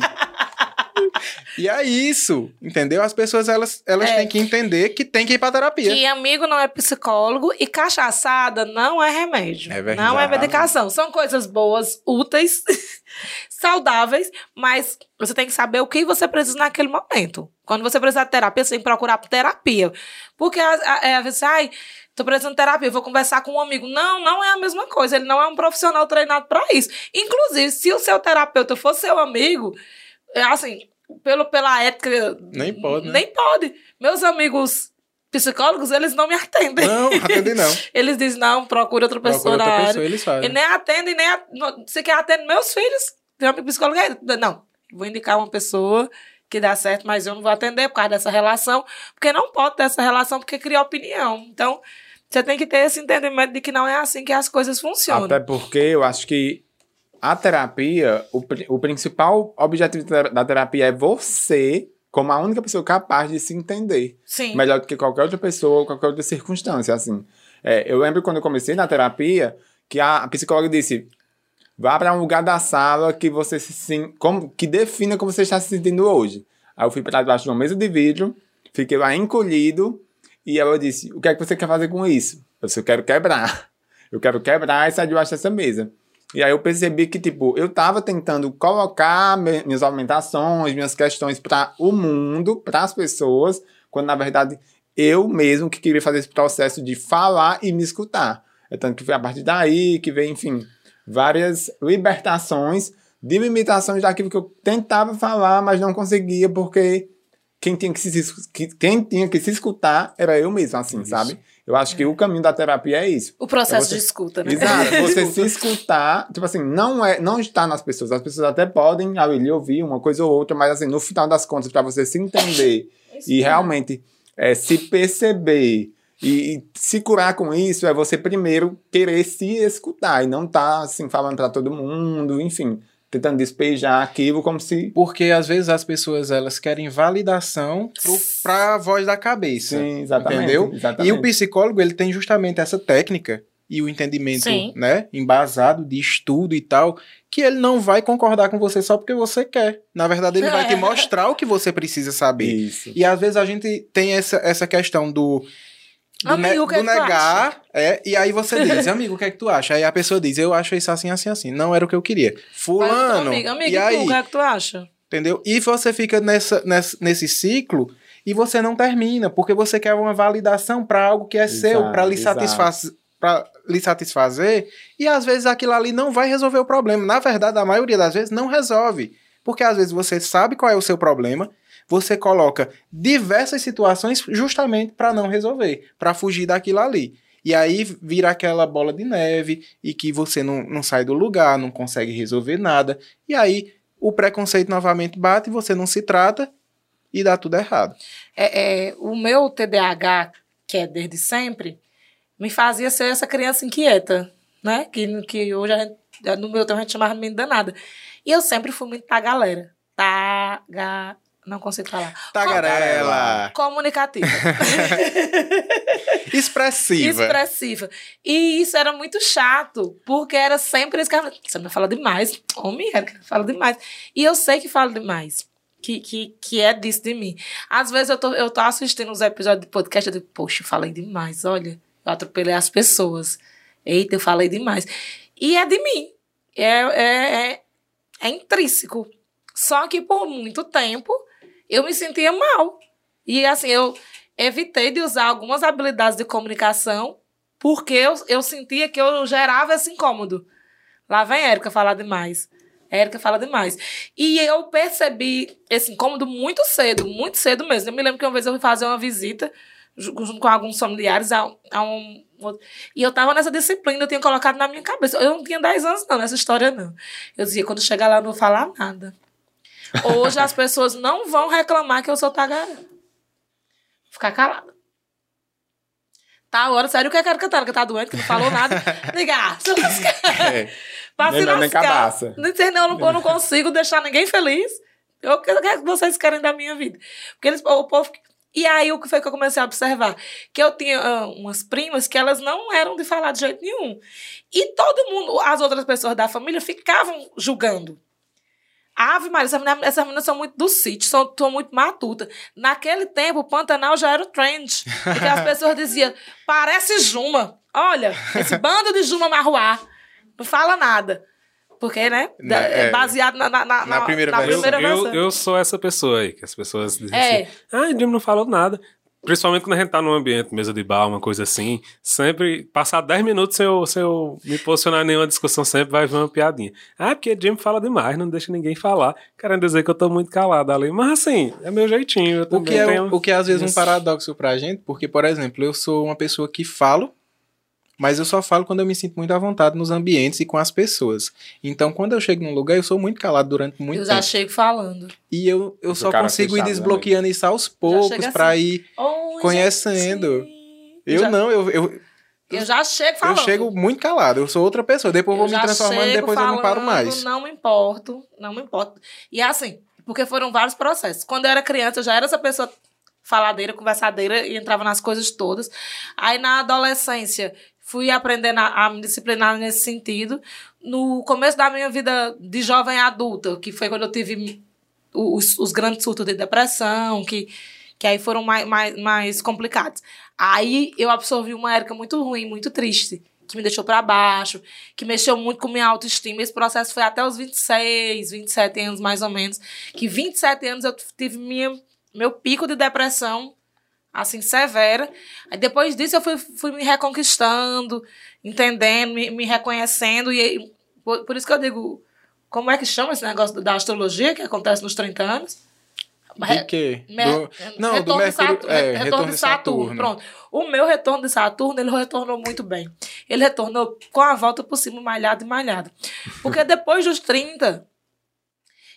E é isso, entendeu? As pessoas elas, elas É. têm que entender que tem que ir pra terapia. Que amigo não é psicólogo e cachaçada não é remédio. É verdade. Não é medicação. São coisas boas, úteis, [laughs] saudáveis, mas você tem que saber o que você precisa naquele momento. Quando você precisa de terapia, você tem que procurar terapia. Porque é, às vezes, ai, tô precisando de terapia, vou conversar com um amigo. Não, não é a mesma coisa. Ele não é um profissional treinado para isso. Inclusive, se o seu terapeuta for seu amigo, assim, pelo, pela ética. Nem pode, né? Nem pode. Meus amigos psicólogos, eles não me atendem. Não, atende não. [laughs] Eles dizem, não, procura outra pessoa Procura outra pessoa, eles E fazem. nem atende, nem. a- não, Você quer atender meus filhos? Tem um amigo psicólogo aí? Não. Vou indicar uma pessoa que dá certo, mas eu não vou atender por causa dessa relação. Porque não pode ter essa relação, porque cria opinião. Então, você tem que ter esse entendimento de que não é assim que as coisas funcionam. Até porque eu acho que a terapia, o, o principal objetivo da terapia é você, como a única pessoa capaz de se entender. Sim. Melhor do que qualquer outra pessoa qualquer outra circunstância, assim. É, eu lembro quando eu comecei na terapia, que a, a psicóloga disse, vá para um lugar da sala que você se sim, como que defina como você está se sentindo hoje. Aí eu fui para debaixo de uma mesa de vidro, fiquei lá encolhido, e ela disse, o que é que você quer fazer com isso? Eu disse, eu quero quebrar. Eu quero quebrar e sair debaixo dessa mesa. E aí eu percebi que, tipo, eu tava tentando colocar minhas alimentações, minhas questões para o mundo, para as pessoas, quando na verdade eu mesmo que queria fazer esse processo de falar e me escutar. É tanto que foi a partir daí que veio, enfim, várias libertações de limitações daquilo que eu tentava falar, mas não conseguia, porque quem tinha que se, quem tinha que se escutar era eu mesmo, assim, sabe? Eu acho que o caminho da terapia é isso. O processo É você- de escuta, né? Exato, você se escutar, tipo assim, não é, não está nas pessoas. As pessoas até podem ali ouvir uma coisa ou outra, mas assim, no final das contas, para você se entender [laughs] e realmente é, se perceber e, e se curar com isso, é você primeiro querer se escutar e não tá assim falando para todo mundo, enfim, tentando despejar aquilo como se Porque às vezes as pessoas elas querem validação pro, pra voz da cabeça. Sim, exatamente, Entendeu? exatamente. E o psicólogo ele tem justamente essa técnica e o entendimento, Sim. né, embasado de estudo e tal, que ele não vai concordar com você só porque você quer. Na verdade, ele vai te [laughs] mostrar o que você precisa saber. isso. E às vezes a gente tem essa, essa questão do do, Amigo, o que é do que tu negar, é, e aí você [laughs] diz, amigo, o que é que tu acha? Aí a pessoa diz, eu acho isso assim, assim, assim. Não era o que eu queria. Fulano, Amiga, amiga, e aí? tu, o que é que tu acha? Entendeu? E você fica nessa, nessa- nesse ciclo e você não termina, porque você quer uma validação para algo que é seu, Exato, para lhe, satisfaz, pra lhe satisfazer, e às vezes aquilo ali não vai resolver o problema. Na verdade, a maioria das vezes não resolve. Porque às vezes você sabe qual é o seu problema, você coloca diversas situações justamente para não resolver, para fugir daquilo ali. E aí vira aquela bola de neve e que você não, não sai do lugar, não consegue resolver nada. E aí o preconceito novamente bate, você não se trata e dá tudo errado. É, é, o meu TDAH, que é desde sempre, me fazia ser essa criança inquieta, né? Que, que hoje gente, no meu tempo a gente chamava de danada. E eu sempre fui muito pra galera. Taga... Não consigo falar. Tagarela, Comunicativa. [laughs] expressiva. expressiva. E isso era muito chato, porque era sempre esse cara. Você não fala demais. Homem, era que fala demais. E eu sei que falo demais. Que, que, que é disso de mim. Às vezes eu tô, eu tô assistindo uns episódios de podcast eu digo, poxa, eu falei demais, olha. Eu atropelei as pessoas. Eita, eu falei demais. E é de mim. É, é, é, é intrínseco. Só que por muito tempo eu me sentia mal. E assim, eu evitei de usar algumas habilidades de comunicação porque eu, eu sentia que eu gerava esse incômodo. Lá vem a Érica falar demais. Érica fala demais. E eu percebi esse incômodo muito cedo, muito cedo mesmo. Eu me lembro que uma vez eu fui fazer uma visita ju- junto com alguns familiares a, a um. E eu tava nessa disciplina, eu tinha colocado na minha cabeça. Eu não tinha 10 anos, não, nessa história, não. Eu dizia, quando chegar lá, eu não vou falar nada. Hoje as pessoas não vão reclamar que eu sou tagarela. Ficar calada. Tá, agora, sério, o que é que a Catarina tá doente, que não falou nada? Ligar, se lascar. É. Pra se Nem cabaça. Não sei, não, eu não, consigo deixar ninguém feliz. Eu, o que que vocês querem da minha vida? Porque eles, o povo. E aí, o que foi que eu comecei a observar? Que eu tinha ah, umas primas que elas não eram de falar de jeito nenhum. E todo mundo, as outras pessoas da família, ficavam julgando. Ave Maria, essas meninas, essas meninas são muito do sítio, são, são muito matutas. Naquele tempo, o Pantanal já era o trend. Porque as pessoas [laughs] diziam, parece Juma. Olha, esse bando de Juma Marruá. Não fala nada. Porque, né? da- É. é baseado na, na, na, Na primeira na versão. primeira Eu, versão. eu sou essa pessoa aí, que as pessoas dizem É. assim, ah, Jim não falou nada. Principalmente quando a gente tá num ambiente, mesa de bar, uma coisa assim, sempre, passar 10 minutos sem eu, sem eu me posicionar em nenhuma discussão, sempre vai vir uma piadinha. Ah, porque Jim fala demais, não deixa ninguém falar, querendo dizer que eu tô muito calado ali. Mas assim, é meu jeitinho, eu O que, é, tenho... o que é às vezes um Isso. paradoxo pra gente, porque, por exemplo, eu sou uma pessoa que falo, mas eu só falo quando eu me sinto muito à vontade nos ambientes e com as pessoas. Então, quando eu chego num lugar, eu sou muito calado durante muito eu já tempo. chego falando. E eu, eu só consigo ir né, desbloqueando isso aos poucos chega pra assim. ir Oi, Conhecendo. gente. Eu já, não, eu, eu, Eu já chego eu falando. chego muito calado, eu sou outra pessoa. Depois eu vou me transformando, depois eu não paro falando, mais. Não me importo, não me importo. E assim, porque foram vários processos. Quando eu era criança, eu já era essa pessoa faladeira, conversadeira e entrava nas coisas todas. Aí na adolescência, fui aprendendo a, a me disciplinar nesse sentido. No começo da minha vida de jovem adulta, que foi quando eu tive os, os grandes surtos de depressão, que, que aí foram mais, mais, mais complicados. Aí eu absorvi uma época muito ruim, muito triste, que me deixou pra baixo, que mexeu muito com minha autoestima. Esse processo foi até os 26, 27 anos mais ou menos. Que 27 anos eu tive minha, meu pico de depressão, assim, severa. Aí depois disso eu fui, fui me reconquistando, entendendo, me, me reconhecendo. E por, por isso que eu digo, como é que chama esse negócio da astrologia que acontece nos 30 anos? De quê? Mer- Do- não, retorno do de Mercúrio. Saturno, é, retorno, retorno de Saturno. Pronto. O meu retorno de Saturno, ele retornou muito bem. Ele retornou com a volta por cima, malhado e malhado. Porque [laughs] depois dos 30,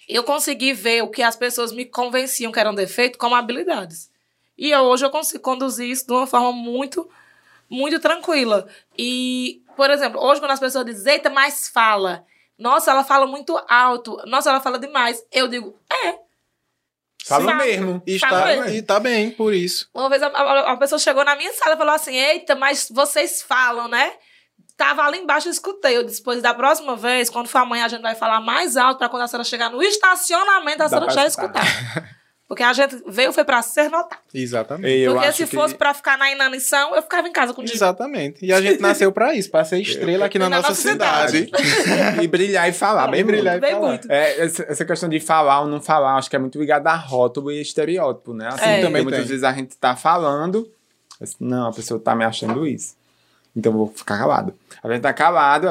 eu consegui ver o que as pessoas me convenciam que eram defeito como habilidades. E eu- hoje eu consigo conduzir isso de uma forma muito, muito tranquila. E, por exemplo, hoje quando as pessoas dizem, eita, mas fala. Nossa, ela fala muito alto. Nossa, ela fala demais. Eu digo, é. Fala mesmo. E Tá está, bem. e tá bem, por isso. Uma vez a, a- a pessoa chegou na minha sala e falou assim: Eita, mas vocês falam, né? Tava ali embaixo e escutei. Eu disse: Pois da próxima vez, quando for amanhã, a gente vai falar mais alto para quando a senhora chegar no estacionamento, a Dá senhora já escutar. escutar. [laughs] Porque a gente veio foi pra ser notado. Exatamente. Eu Porque acho se que- fosse pra ficar na inanição, eu ficava em casa com o Exatamente. E a gente nasceu pra isso, pra ser [laughs] estrela aqui na, Na nossa, nossa cidade. [laughs] e brilhar e falar, bem E brilhar e Bem falar. muito. É, essa, questão de falar ou não falar, acho que é muito ligada a rótulo e estereótipo, né? Assim, É. também Também muitas tem. vezes a gente tá falando, mas, não, a pessoa tá me achando isso. Então eu vou ficar calado. A gente tá calado,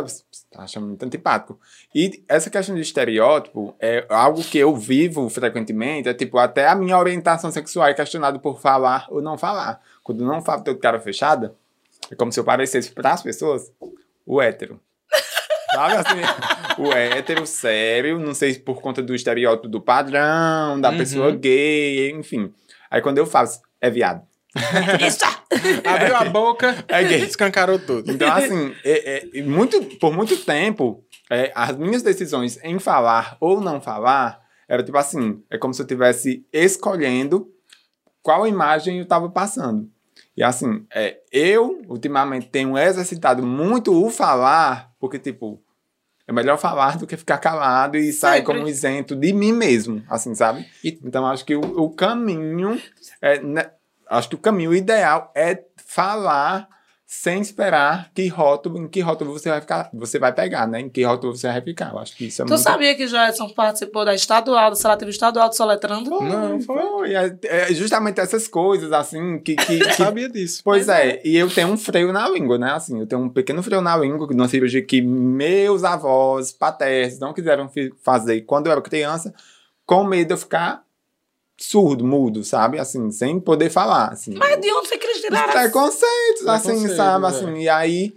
tá achando muito antipático. E essa questão de estereótipo é algo que eu vivo frequentemente, é tipo, até a minha orientação sexual é questionada por falar ou não falar. Quando eu não falo, tô de cara fechada, é como se eu parecesse para as pessoas o hétero. [laughs] Sabe assim? O hétero sério, não sei se por conta do estereótipo do padrão, da Uhum. pessoa gay, enfim. Aí quando eu faço, é viado. [laughs] Isso! Abriu a boca, É gay. escancarou tudo. Então, assim, é- é- muito, por muito tempo, é, as minhas decisões em falar ou não falar era tipo assim: é como se eu estivesse escolhendo qual imagem eu estava passando. E assim, é, eu ultimamente tenho exercitado muito o falar, porque, tipo, é melhor falar do que ficar calado e sair Sempre. como isento de mim mesmo, assim, sabe? E- Então, acho que o, o caminho, é, né, acho que o caminho ideal é falar sem esperar que rótulo, em que rótulo você vai ficar, você vai pegar, né? Em que rótulo você vai ficar. Eu acho que isso é Tu muito sabia que Joelson participou da estadual, do seletivo estadual do Soletrando? Não, foi. foi. É, é justamente essas coisas, assim, que. que, Eu que- sabia disso. pois Pois é, e eu tenho um freio na língua, né? Assim, eu tenho um pequeno freio na língua, numa cirurgia que meus avós paternos não quiseram fazer quando eu era criança, com medo de eu ficar surdo, mudo, sabe? Assim, sem poder falar. Assim. Mas de onde foi que eles Os tiraram? preconceitos, assim, Preconceitos, sabe? é. Assim, e aí,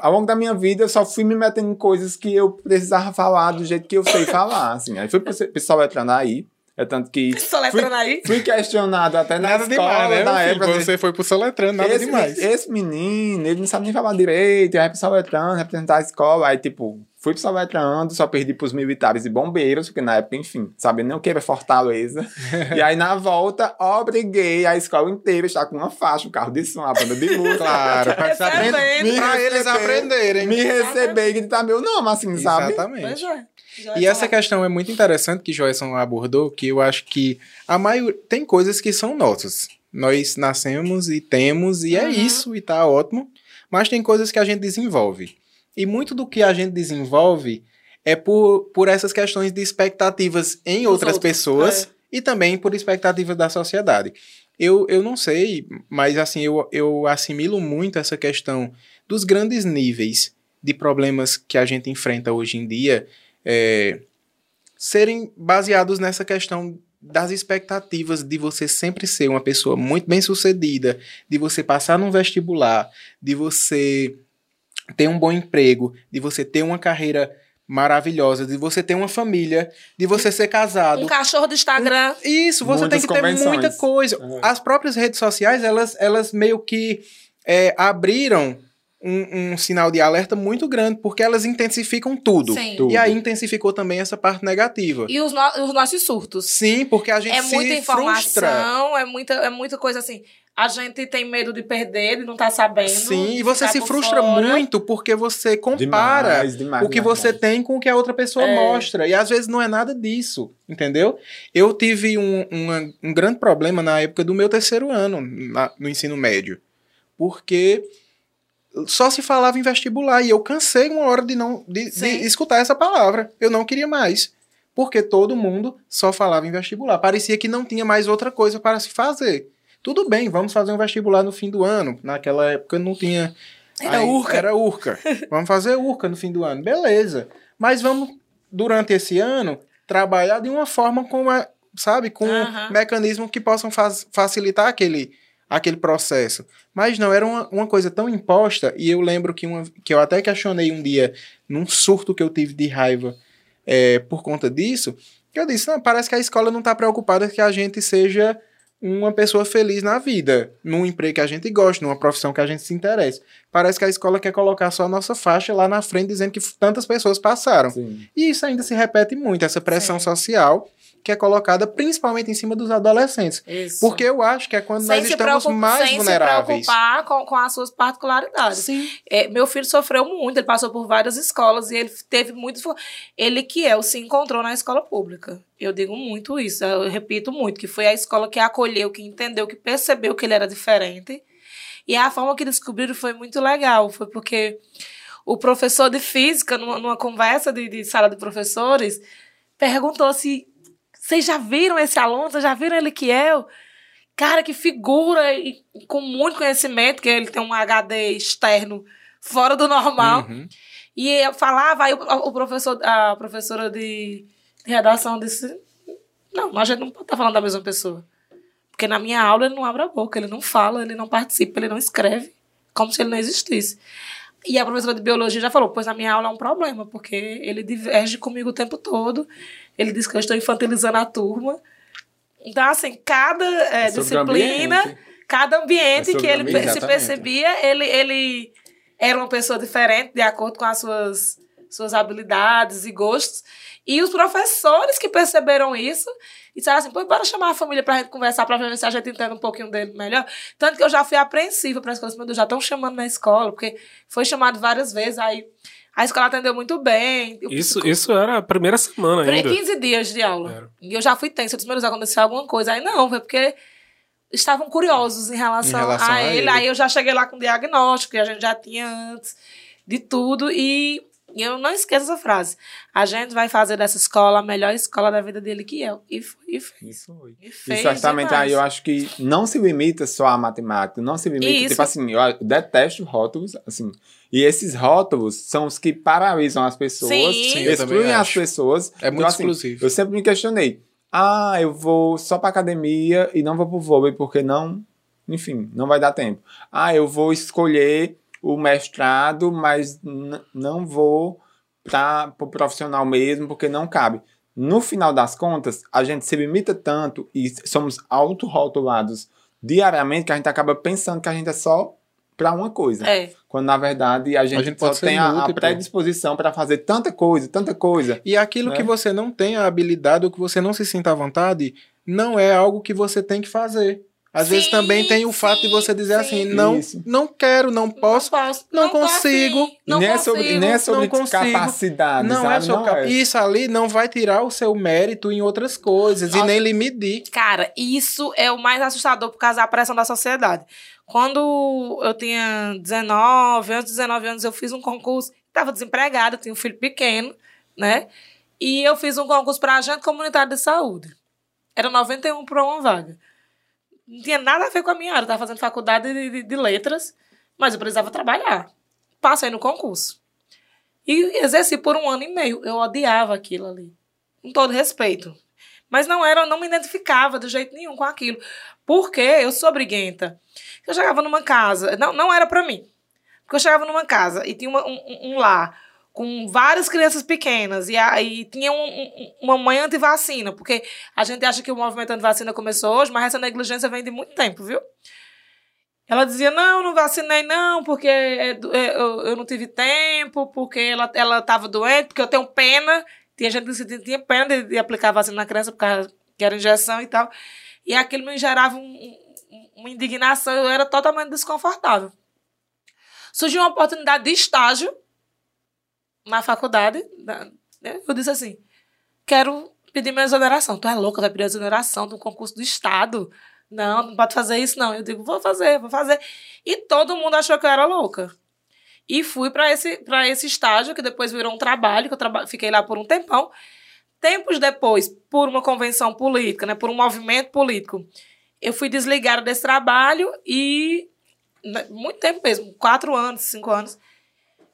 ao longo da minha vida, eu só fui me metendo em coisas que eu precisava falar do jeito que eu sei falar, assim. Aí fui pro pessoal entrando aí, é tanto que [laughs] Soletrando aí? fui questionado até na Nada escola, demais, né? na filho? época. assim, Você foi pro Soletrando, nada esse, demais. esse menino, ele não sabe nem falar direito, aí pro Soletrando, representar a escola, aí tipo, fui pro Soletrando, só perdi pros militares e bombeiros, porque na época, enfim, o que era Fortaleza. [laughs] e aí na volta, obriguei a escola inteira a estar com uma faixa, um carro de som, a banda de música. Claro, pra, eles Recebendo. aprender- pra eles aprenderem. Me receber e gritar meu nome, assim, sabe? Exatamente. Pois é. E essa questão é muito interessante que Joyson abordou, que eu acho que a maioria tem coisas que são nossas. Nós nascemos e temos e é Uhum. isso e tá ótimo, mas tem coisas que a gente desenvolve. E muito do que a gente desenvolve é por, por essas questões de expectativas em outras outros, pessoas e também por expectativas da sociedade. Eu, eu não sei, mas assim, eu, eu assimilo muito essa questão dos grandes níveis de problemas que a gente enfrenta hoje em dia é, serem baseados nessa questão das expectativas de você sempre ser uma pessoa muito bem sucedida, de você passar num vestibular, de você ter um bom emprego, de você ter uma carreira maravilhosa, de você ter uma família, de você ser casado. Um cachorro do Instagram. Isso, você Muitas tem que ter muita coisa. Uhum. As próprias redes sociais, elas, elas meio que é, abriram um, um sinal de alerta muito grande, porque elas intensificam tudo. Tudo. E aí intensificou também essa parte negativa. E os, no- os nossos surtos. Sim, porque a gente É se muita frustra. informação, é muita, é muita coisa assim. A gente tem medo de perder, de não estar sabendo. Sim, e você se frustra fora. muito porque você compara Demais, demais, o que demais, você tem com o que a outra pessoa É. mostra. E às vezes não é nada disso, entendeu? Eu tive um, uma- um grande problema na época do meu terceiro ano, na- no ensino médio. Porque só se falava em vestibular. E eu cansei uma hora de não de, de escutar essa palavra. Eu não queria mais. Porque todo mundo só falava em vestibular. Parecia que não tinha mais outra coisa para se fazer. Tudo bem, vamos fazer um vestibular no fim do ano. Naquela época não tinha. Era Aí, urca. Era urca. [laughs] vamos fazer urca no fim do ano. Beleza. Mas vamos, durante esse ano, trabalhar de uma forma com a, sabe, com Aham. mecanismos que possam faz- facilitar aquele, aquele processo. Mas não, era uma, uma coisa tão imposta, e eu lembro que, uma, que eu até questionei um dia, num surto que eu tive de raiva é, por conta disso, que eu disse, não, parece que a escola não está preocupada que a gente seja uma pessoa feliz na vida, num emprego que a gente gosta, numa profissão que a gente se interessa. Parece que a escola quer colocar só a nossa faixa lá na frente, dizendo que tantas pessoas passaram. Sim. E isso ainda se repete muito, essa pressão Sim. social que é colocada principalmente em cima dos adolescentes. Isso. Porque eu acho que é quando nós se estamos preocup- mais sem vulneráveis. se preocupar com, com as suas particularidades. Sim. É, meu filho sofreu muito, ele passou por várias escolas e ele teve muito. fo- Ele que é, o se encontrou na escola pública. Eu digo muito isso, eu repito muito, que foi a escola que acolheu, que entendeu, que percebeu que ele era diferente. E a forma que descobriram foi muito legal. Foi porque o professor de física, numa, numa conversa de, de sala de professores, perguntou se vocês já viram esse aluno, vocês já viram ele que é? Cara, que figura e com muito conhecimento, que ele tem um HD externo fora do normal. Uhum. E eu falava, aí o, o professor, a professora de, de redação disse: Não, a gente não pode estar falando da mesma pessoa. Porque na minha aula ele não abre a boca, ele não fala, ele não participa, ele não escreve, como se ele não existisse. E a professora de biologia já falou: Pois na minha aula é um problema, porque ele diverge comigo o tempo todo, ele diz que eu estou infantilizando a turma. Então, assim, cada eh, É o disciplina, ambiente. cada ambiente É que ele ambiente, se percebia, ele, ele era uma pessoa diferente, de acordo com as suas, suas habilidades e gostos. E os professores que perceberam isso e disseram assim: pô, bora chamar a família pra gente conversar, pra ver se a gente entende um pouquinho dele melhor. Tanto que eu já fui apreensiva para as coisas, meu Deus, já estão chamando na escola, porque foi chamado várias vezes, aí a escola atendeu muito bem. Isso, isso era a primeira semana ainda. 15 dias de aula. Era. E eu já fui tensa. Eu disse, meu Deus, aconteceu alguma coisa. Aí não, foi porque estavam curiosos em relação, Em relação a, a ele. ele. Aí eu já cheguei lá com diagnóstico, que a gente já tinha antes de tudo. E, e eu não esqueço essa frase. A gente vai fazer dessa escola a melhor escola da vida dele que eu. E, foi- e fez. Isso foi. E fez Exatamente, demais. aí eu acho que não se limita só a matemática, não se limita, Isso. tipo assim, eu detesto rótulos, assim, e esses rótulos são os que paralisam as pessoas, Sim. Excluem as acho. pessoas. É muito Então, assim, exclusivo. Eu sempre me questionei, ah, eu vou só pra academia e não vou pro vôlei porque não, enfim, não vai dar tempo. Ah, eu vou escolher o mestrado, mas não vou para pro profissional mesmo porque não cabe. No final das contas, a gente se limita tanto e somos autorrotulados diariamente que a gente acaba pensando que a gente é só para uma coisa. É. Quando na verdade a gente, gente só tem a, a predisposição para fazer tanta coisa, tanta coisa. E aquilo Né? que você não tem a habilidade ou que você não se sinta à vontade, não é algo que você tem que fazer. Às vezes Sim, também tem o fato de sim, você dizer assim, sim. não, Isso. não quero, não posso. posso, não tô consigo. afim, não nem, é consigo. sobre, nem é sobre não consigo. capacidade, não sabe? é só cap- é. Isso ali não vai tirar o seu mérito em outras coisas e Nossa. nem lhe medir. Cara, isso é o mais assustador por causa da pressão da sociedade. Quando eu tinha 19, antes de 19 anos, eu fiz um concurso, estava desempregada, tinha um filho pequeno, né? E eu fiz um concurso para agente comunitário de saúde. Era 91 para uma vaga. Não tinha nada a ver com a minha área, eu estava fazendo faculdade de, de- de letras, mas eu precisava trabalhar. Passei no concurso. E exerci por um ano e meio. Eu odiava aquilo ali. Com todo respeito. Mas não era, não me identificava de jeito nenhum com aquilo. Porque eu sou briguenta. Eu chegava numa casa, não, não era pra mim. Porque eu chegava numa casa e tinha uma- um, um- um lar com várias crianças pequenas e aí tinha um- um- uma mãe antivacina, porque a gente acha que o movimento antivacina começou hoje, mas essa negligência vem de muito tempo, viu? Ela dizia, não, não vacinei não, porque é é, eu, não tive tempo, porque ela, ela tava doente, porque eu tenho pena. Tinha gente que tinha pena de, de aplicar vacina na criança, porque era- injeção e tal. E aquilo me gerava um- uma indignação, eu era totalmente desconfortável. Surgiu uma oportunidade de estágio na faculdade. né? Eu disse assim: quero pedir minha exoneração. Tu é louca, vai pedir exoneração de um concurso do Estado? Não, não pode fazer isso, não. Eu digo, vou fazer, vou fazer. E todo mundo achou que eu era louca. E fui para esse, esse estágio, que depois virou um trabalho, que eu traba fiquei lá por um tempão. Tempos depois, por uma convenção política, né, por um movimento político, eu fui desligada desse trabalho e. né, Muito tempo mesmo, quatro anos, cinco anos.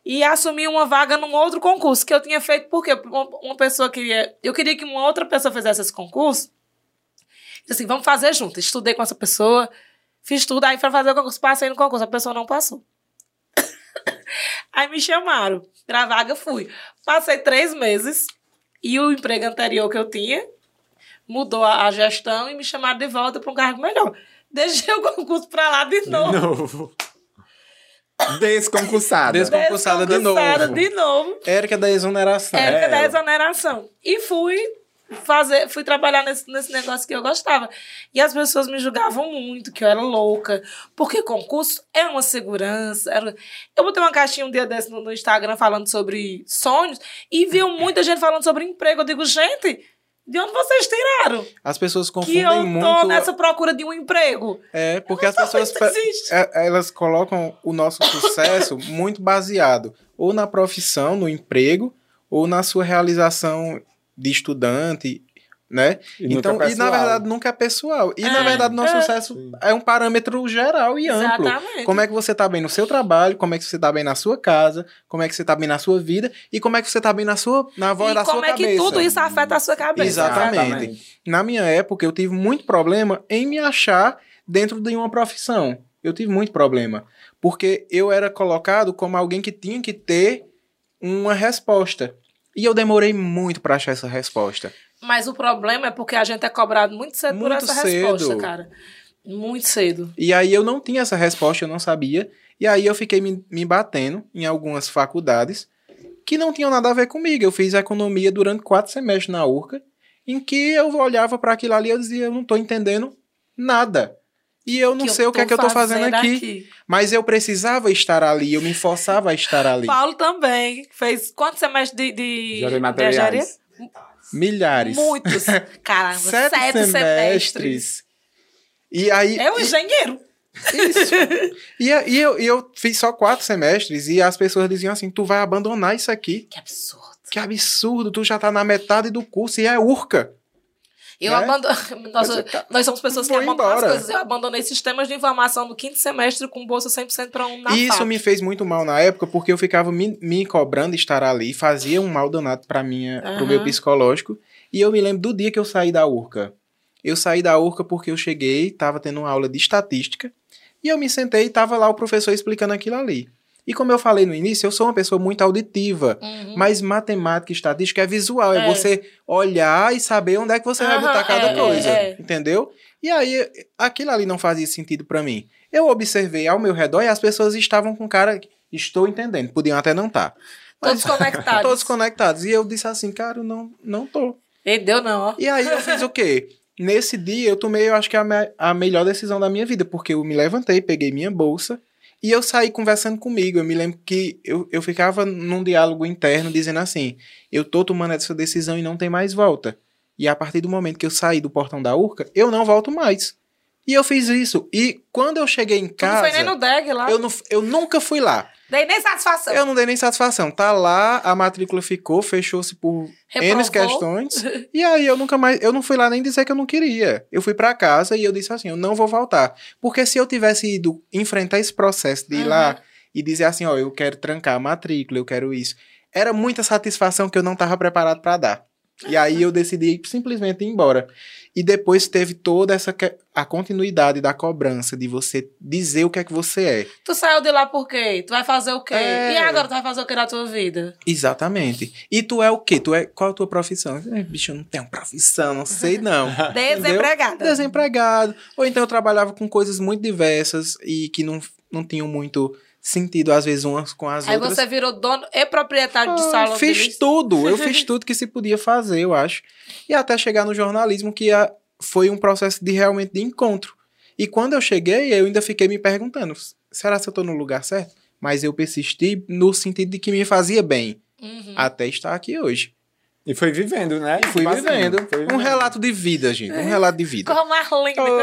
E assumi uma vaga num outro concurso que eu tinha feito, porque uma, pessoa queria. Eu queria que uma outra pessoa fizesse esse concurso. Disse assim, vamos fazer junto. Estudei com essa pessoa, fiz tudo, aí para fazer o concurso, passei no concurso, a pessoa não passou. [coughs] aí me chamaram pra vaga, fui. Passei três meses e o emprego anterior que eu tinha mudou a, gestão e me chamaram de volta para um cargo melhor. Deixei o concurso pra lá de De novo. Desconcursada. Descon- Concursada de novo. Desconcursada de novo. Érica da exoneração. Época É. da exoneração. E fui fazer, fui trabalhar nesse, nesse negócio que eu gostava. E as pessoas me julgavam muito, que eu era louca. Porque concurso é uma segurança. Era... Eu botei uma caixinha um dia desse no, no Instagram falando sobre sonhos e viu muita gente falando sobre emprego. Eu digo, gente, de onde vocês tiraram? As pessoas Que confundem eu tô muito. nessa procura de um emprego. É, porque as pessoas é- elas colocam o nosso sucesso [laughs] muito baseado ou na profissão, no emprego, ou na sua realização de estudante, né? E então, e na verdade nunca é pessoal. E na É, verdade nosso é. sucesso Sim. é um parâmetro geral e amplo. Exatamente. Como é que você tá bem no seu trabalho, como é que você tá bem na sua casa, como é que você tá bem na sua vida e como é que você tá bem na sua na voz e da como sua é que cabeça. tudo isso afeta a sua cabeça. Exatamente. Na minha época, eu tive muito problema em me achar dentro de uma profissão. Eu tive muito problema. Porque eu era colocado como alguém que tinha que ter uma resposta. E eu demorei muito pra achar essa resposta. Mas o problema é porque a gente é cobrado muito cedo por Muito essa cedo. resposta, cara. Muito cedo. E aí eu não tinha essa resposta, eu não sabia. E aí eu fiquei me, me batendo em algumas faculdades que não tinham nada a ver comigo. Eu fiz economia durante quatro semestres na URCA, em que eu olhava para aquilo ali e eu dizia, eu não tô entendendo nada. E eu não sei o que é que eu tô fazendo aqui. Mas eu precisava estar ali, eu me forçava a estar ali. Paulo também fez quantos semestres de, de, Engenharia de materiais. Milhares. Muitos. [laughs] Caramba, Sete, sete, semestres. semestres. E aí. É um engenheiro. Isso. e, a- e eu, e eu fiz só quatro semestres e as pessoas diziam assim: tu vai abandonar isso aqui. Que absurdo. Que absurdo, tu já tá na metade do curso e é urca. Eu É? abandono. [laughs] Nós, tá- nós somos pessoas que abandonam as coisas. Eu abandonei sistemas de informação no quinto semestre com bolsa 100% para um na E isso me fez muito mal na época, porque eu ficava me, me cobrando estar ali, fazia um mal danado para minha, pro meu psicológico. E eu me lembro do dia que eu saí da URCA. Eu saí da URCA porque eu cheguei, tava tendo uma aula de estatística, e eu me sentei e tava lá o professor explicando aquilo ali. E como eu falei no início, eu sou uma pessoa muito auditiva, Uhum. mas matemática e estatística é visual, é, É. você olhar e saber onde é que você vai Aham, botar cada é, coisa, é, é. entendeu? E aí aquilo ali não fazia sentido pra mim. Eu observei ao meu redor e as pessoas estavam com cara, estou entendendo, podiam até não estar. Todos conectados. [laughs] Todos conectados. E eu disse assim, cara, não, não tô. E deu não, ó. E aí eu fiz o quê? Nesse dia eu tomei, eu acho que a, me- a melhor decisão da minha vida, porque eu me levantei, peguei minha bolsa e eu saí conversando comigo. Eu me lembro que eu, eu ficava num diálogo interno dizendo assim: eu tô tomando essa decisão e não tem mais volta. E a partir do momento que eu saí do portão da Urca, eu não volto mais. E eu fiz isso. E quando eu cheguei em Tu não foi nem casa, no DEG lá. eu, não, eu nunca fui lá. Dei nem satisfação. Eu não dei nem satisfação. Tá lá, a matrícula ficou, fechou-se por N Reprovou. questões. [laughs] E aí eu nunca mais, eu não fui lá nem dizer que eu não queria. Eu fui pra casa e eu disse assim, eu não vou voltar. Porque se eu tivesse ido enfrentar esse processo de ir Uhum. lá e dizer assim, ó, eu quero trancar a matrícula, eu quero isso, era muita satisfação que eu não tava preparado pra dar. E aí eu decidi simplesmente ir embora. E depois teve toda essa que- a continuidade da cobrança de você dizer o que é que você é. Tu saiu de lá por quê? Tu vai fazer o quê? É. E agora tu vai fazer o que na tua vida? Exatamente. E tu é o quê? Tu é qual a tua profissão? Eh, bicho, eu não tenho profissão, não sei não. [laughs] Desempregada. Desempregado. Ou então eu trabalhava com coisas muito diversas e que não, não tinham muito sentido, às vezes, umas com as Aí outras. você virou dono e proprietário de Ah, salão de fiz lixo. tudo, eu fiz [laughs] tudo que se podia fazer, eu acho. E até chegar no jornalismo, que a- foi um processo de realmente de encontro. E quando eu cheguei, eu ainda fiquei me perguntando: será que eu tô no lugar certo? Mas eu persisti no sentido de que me fazia bem, Uhum. até estar aqui hoje. E foi vivendo, né? Fui Tipo assim, vivendo. foi Um vivendo. relato de vida, gente. Um relato de vida. Corra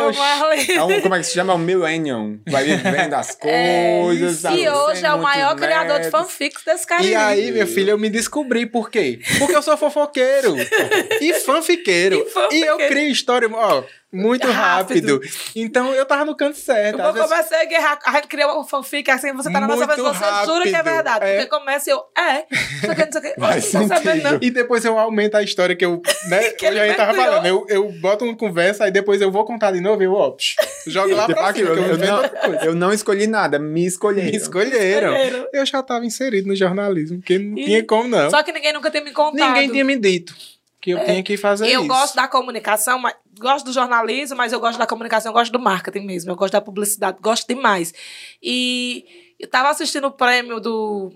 Oxe. mais linda. É um, como é que se chama? É um millennium. Vai vivendo as [laughs] É, coisas. sabe? E hoje é o maior muitos criador de netos. fanfics desse cara. E aí, meu filho, eu me descobri por quê? Porque eu sou fofoqueiro [laughs] e fanfiqueiro. E E, fanfiqueiro. eu crio história, ó, muito rápido. Rápido. Então eu tava no canto certo. Eu vezes- comecei a guerrar, a gente criou uma fanfic assim, você tá na nossa frente, você jura que é rápido, verdade. é. Porque começa e eu, é, não sei o que, não sei o que. Vai Eu não sabendo, não. E depois eu aumento a história que eu, né, [laughs] Que a gente tava falando. Eu, eu boto uma conversa, aí depois eu vou contar de novo e eu, ó, psh, jogo lá [laughs] Tipo pra cima, que eu, eu, não, outra coisa. eu não escolhi nada, me escolheram. Me escolheram. Escolheram. Eu já tava inserido no jornalismo, porque não E- tinha como não. Só que ninguém nunca tem me contado. Ninguém tinha me dito que eu tinha que fazer Eu isso. gosto da comunicação, mas, gosto do jornalismo, mas eu gosto da comunicação, eu gosto do marketing mesmo, eu gosto da publicidade, gosto demais. E eu tava assistindo o prêmio do.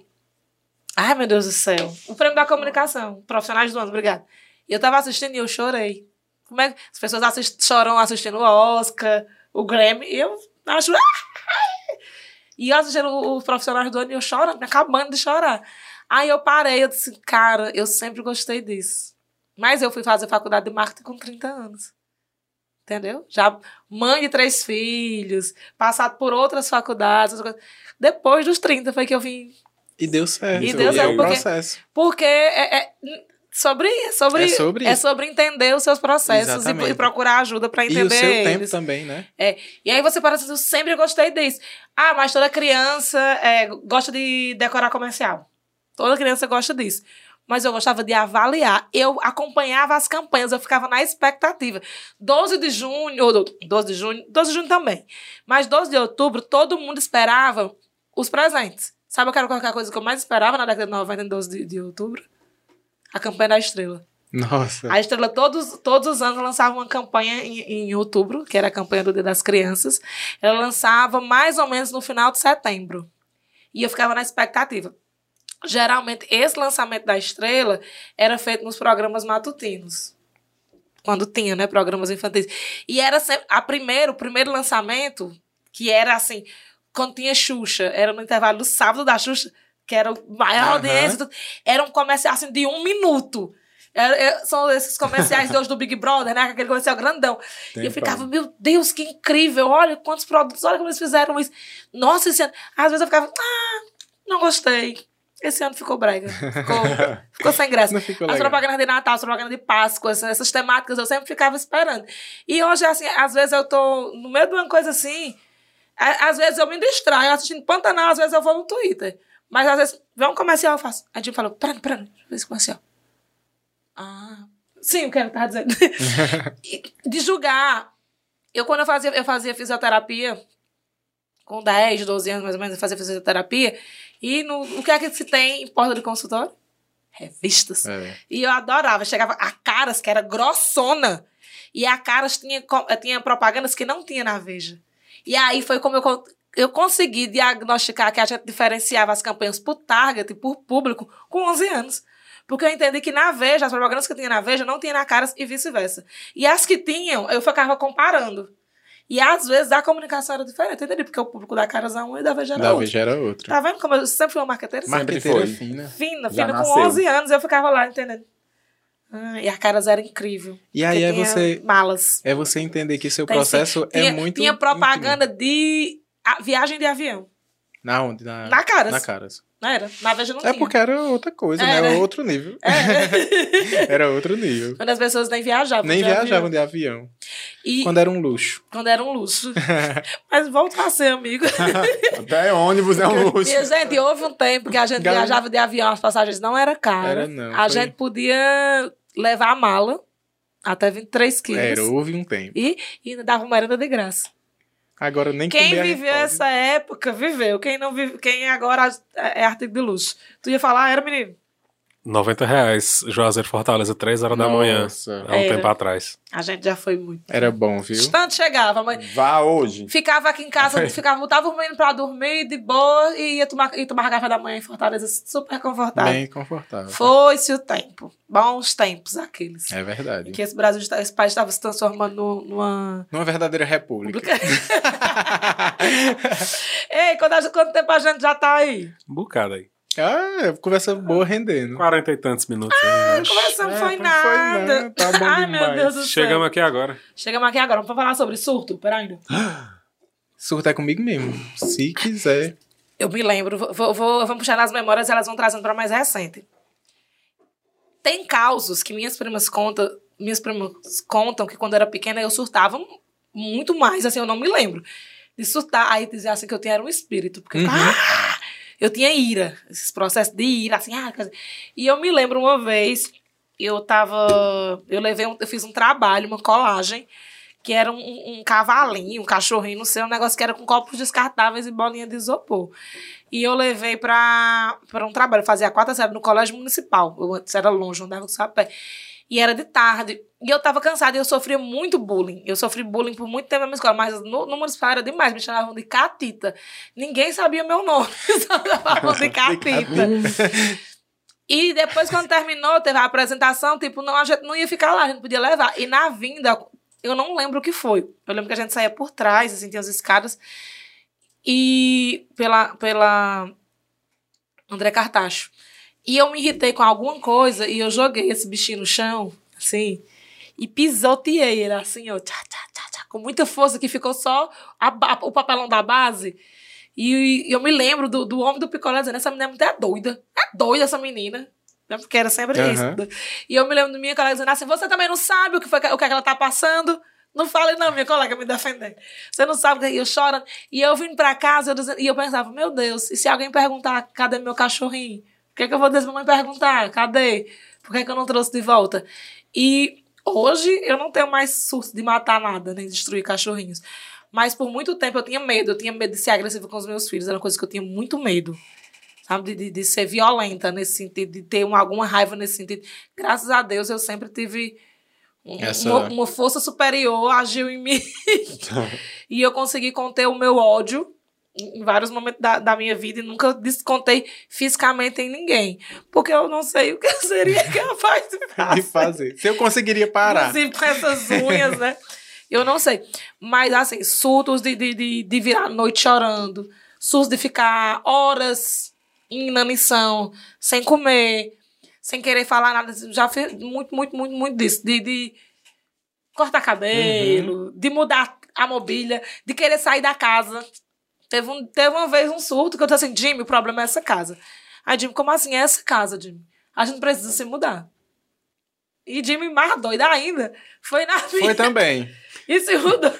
Ai, meu Deus do céu. O prêmio da comunicação, profissionais do ano, obrigado. E eu tava assistindo e eu chorei. Como é que as pessoas assist, choram assistindo o Oscar, o Grammy, e eu acho. E eu assistindo os profissionais do ano e eu chorando, me acabando de chorar. Aí eu parei, eu disse, cara, eu sempre gostei disso. Mas eu fui fazer faculdade de marketing com 30 anos. Entendeu? Já mãe de três filhos, passado por outras faculdades. outras. Depois dos 30 foi que eu vim. E deu certo. E deu certo, o porque- processo. Porque é, é sobre, sobre, É sobre é sobre entender os seus processos e, e procurar ajuda para E entender o seu tempo eles. também, né? É. E aí você parece, eu sempre gostei disso. Ah, mas toda criança é, gosta de decorar comercial. Toda criança gosta disso. Mas eu gostava de avaliar. Eu acompanhava as campanhas, eu ficava na expectativa. 12 de junho, ou 12 de junho, 12 de junho também. Mas 12 de outubro, todo mundo esperava os presentes. Sabe, eu quero colocar a coisa que eu mais esperava na década de 90, em 12 de, de outubro? A campanha da estrela. Nossa. A Estrela, todos, todos os anos, lançava uma campanha em, em outubro, que era a campanha do Dia das Crianças. Ela lançava mais ou menos no final de setembro. E eu ficava na expectativa. Geralmente, esse lançamento da Estrela era feito nos programas matutinos. Quando tinha, né? Programas infantis. E era sempre. A primeiro, o primeiro lançamento, que era assim, quando tinha Xuxa, era no intervalo do sábado da Xuxa, que era o maior Aham. audiência, era um comercial assim, de um minuto. Era- é- são esses comerciais de hoje do Big Brother, né? Aquele comercial grandão. E eu Tem ficava, meu Deus, que incrível! Olha quantos produtos, olha como eles fizeram isso. Nossa, esse ano. Às vezes eu ficava, ah, não gostei. Esse ano ficou brega. Ficou, [laughs] ficou sem graça. As legal. propagandas de Natal, as propagandas de Páscoa, essas, essas temáticas eu sempre ficava esperando. E hoje, assim, às vezes eu tô no meio de uma coisa assim, às vezes eu me distraio assistindo Pantanal, às vezes eu vou no Twitter. Mas às vezes, vê um comercial, eu faço. A gente fala, pera, pera, deixa eu ver esse comercial. Ah, sim, o que eu tava dizendo. [laughs] De julgar. Eu, quando eu fazia, eu fazia fisioterapia, com 10, 12 anos mais ou menos, eu fazia fisioterapia, e no, o que é que se tem em porta de consultório? Revistas. É. E eu adorava. Chegava a Caras, que era grossona. E a Caras tinha, eh, tinha propagandas que não tinha na Veja. E aí foi como eu, eu consegui diagnosticar que a gente diferenciava as campanhas por target, por público, com 11 anos. Porque eu entendi que na Veja, as propagandas que tinha na Veja não tinha na Caras e vice-versa. E as que tinham, eu ficava comparando. E às vezes a comunicação era diferente, entendi? Porque o público da Caras era um e da Veja era Da outro. Veja era outra. Tá vendo como eu sempre fui uma marqueteira? Sempre Marqueteira foi. fina. Fina, fina, com nasceu. 11 anos eu ficava lá, entendendo? Ah, e a Caras era incrível. E aí é você, Malas. é você entender que seu Tem, processo tinha, é muito. Tinha propaganda de a- viagem de avião. Na onde? Na, Na Caras. Na Caras. Não era? Na Veja não É tinha. porque era outra coisa, É, né? Era né? outro nível. É. [laughs] Era outro nível. Quando as pessoas nem viajavam. Nem de avião. viajavam de avião. E Quando era um luxo. quando era um luxo. [laughs] Mas volta a ser, amigo. [laughs] Até ônibus é um luxo. E, gente, houve um tempo que a gente Galera- viajava de avião, as passagens não era caras. Era não, A foi- gente podia levar a mala até 23 quilos. Era, houve um tempo. E, e ainda dava merenda de graça. Agora nem Quem viveu essa época, viveu. Quem não vive, quem agora é artigo de luxo. Tu ia falar, era menino? 90 reais, Juazeiro Fortaleza, 3 horas da manhã. Nossa. Há um Era. tempo atrás. A gente já foi muito. Era bom, viu? Instante chegava, mas Vá hoje. ficava aqui em casa, [laughs] ficava, botava o menino pra dormir de boa e ia tomar, ia tomar café da manhã em Fortaleza, super confortável. Bem confortável. Foi-se o tempo. Bons tempos aqueles. É verdade. Que esse Brasil, esse país estava se transformando nu- numa. Numa verdadeira república. [laughs] Ei, quando a quanto tempo a gente já tá aí? Um bocado aí. Ah, conversa boa rendendo. 40 e tantos minutos. aí, acho. Conversa não É, foi não nada. foi nada, tá bom [laughs] Ai, meu demais. Deus do céu. Chegamos aqui agora. Chegamos aqui agora. Vamos falar sobre surto? Peraí. ainda. Surto é comigo mesmo. Se quiser. Eu me lembro. Vou, vou, vou- vamos puxar nas memórias elas vão trazendo para mais recente. Tem causos que minhas primas contam, minhas primas contam que quando eu era pequena eu surtava muito mais, assim, eu não me lembro. De surtar, aí dizia assim que eu tinha era um espírito. Porque Uhum. ah, eu tinha ira, esses processos de ira, assim, ah, E eu me lembro uma vez, eu tava. Eu levei um, eu fiz um trabalho, uma colagem, que era um, um cavalinho, um cachorrinho, não sei, um negócio que era com copos descartáveis e bolinha de isopor. E eu levei pra um trabalho, eu fazia a quarta série no colégio municipal. Eu era longe, eu andava com a pé. E era de tarde. E eu tava cansada e eu sofria muito bullying. Eu sofri bullying por muito tempo na minha escola, mas no, no municipal era demais. Me chamavam de Catita. Ninguém sabia meu nome. [laughs] Só chamavam de [laughs] Catita. E depois, quando terminou, teve a apresentação, tipo, não, a gente não ia ficar lá, a gente podia levar. E na vinda, eu não lembro o que foi. Eu lembro que a gente saía por trás, assim, tinha as escadas. E pela, pela André Cartacho. E eu me irritei com alguma coisa e eu joguei esse bichinho no chão, assim, e pisoteei ele, assim, ó, tchá, tchá, tchá, tchá, com muita força, que ficou só a o papelão da base. E, eu me lembro do, do homem do picolé dizendo, essa menina é doida. É doida essa menina. Né? Porque era sempre Aham. isso. E eu me lembro do minha colega dizendo assim, você também não sabe o que, foi, o que, é que ela tá passando? Não fale não, minha colega me defendendo. Você não sabe o que e eu chorando. E eu vim pra casa eu dizendo- e eu pensava, meu Deus, e se alguém perguntar, cadê meu cachorrinho? O que, é que eu vou dizer pra mamãe perguntar? Cadê? Por que, é que eu não trouxe de volta? E hoje eu não tenho mais surto de matar nada, nem destruir cachorrinhos. Mas por muito tempo eu tinha medo. Eu tinha medo de ser agressiva com os meus filhos. Era uma coisa que eu tinha muito medo. Sabe? De, de, de ser violenta nesse sentido, de ter uma, alguma raiva nesse sentido. Graças a Deus eu sempre tive um- Essa- uma, uma força superior agiu em mim. [laughs] e eu consegui conter o meu ódio em vários momentos da, da minha vida e nunca descontei fisicamente em ninguém. Porque eu não sei o que eu seria [laughs] capaz de de fazer. fazer. Se eu conseguiria parar. Inclusive com essas unhas, né? Eu não sei. Mas, assim, surtos de, de, de, de virar a noite chorando. Surtos de ficar horas em inanição, sem comer, sem querer falar nada. Já fiz muito, muito, muito, muito disso. De, de cortar cabelo, de mudar a mobília, de querer sair da casa. Teve, um, teve uma vez um surto que eu disse assim, Jimmy, o problema é essa casa. Aí, Jimmy, como assim é essa casa, Jimmy? A gente precisa se mudar. E Jimmy, mais doida ainda, foi na minha Foi também. [laughs] e se mudou.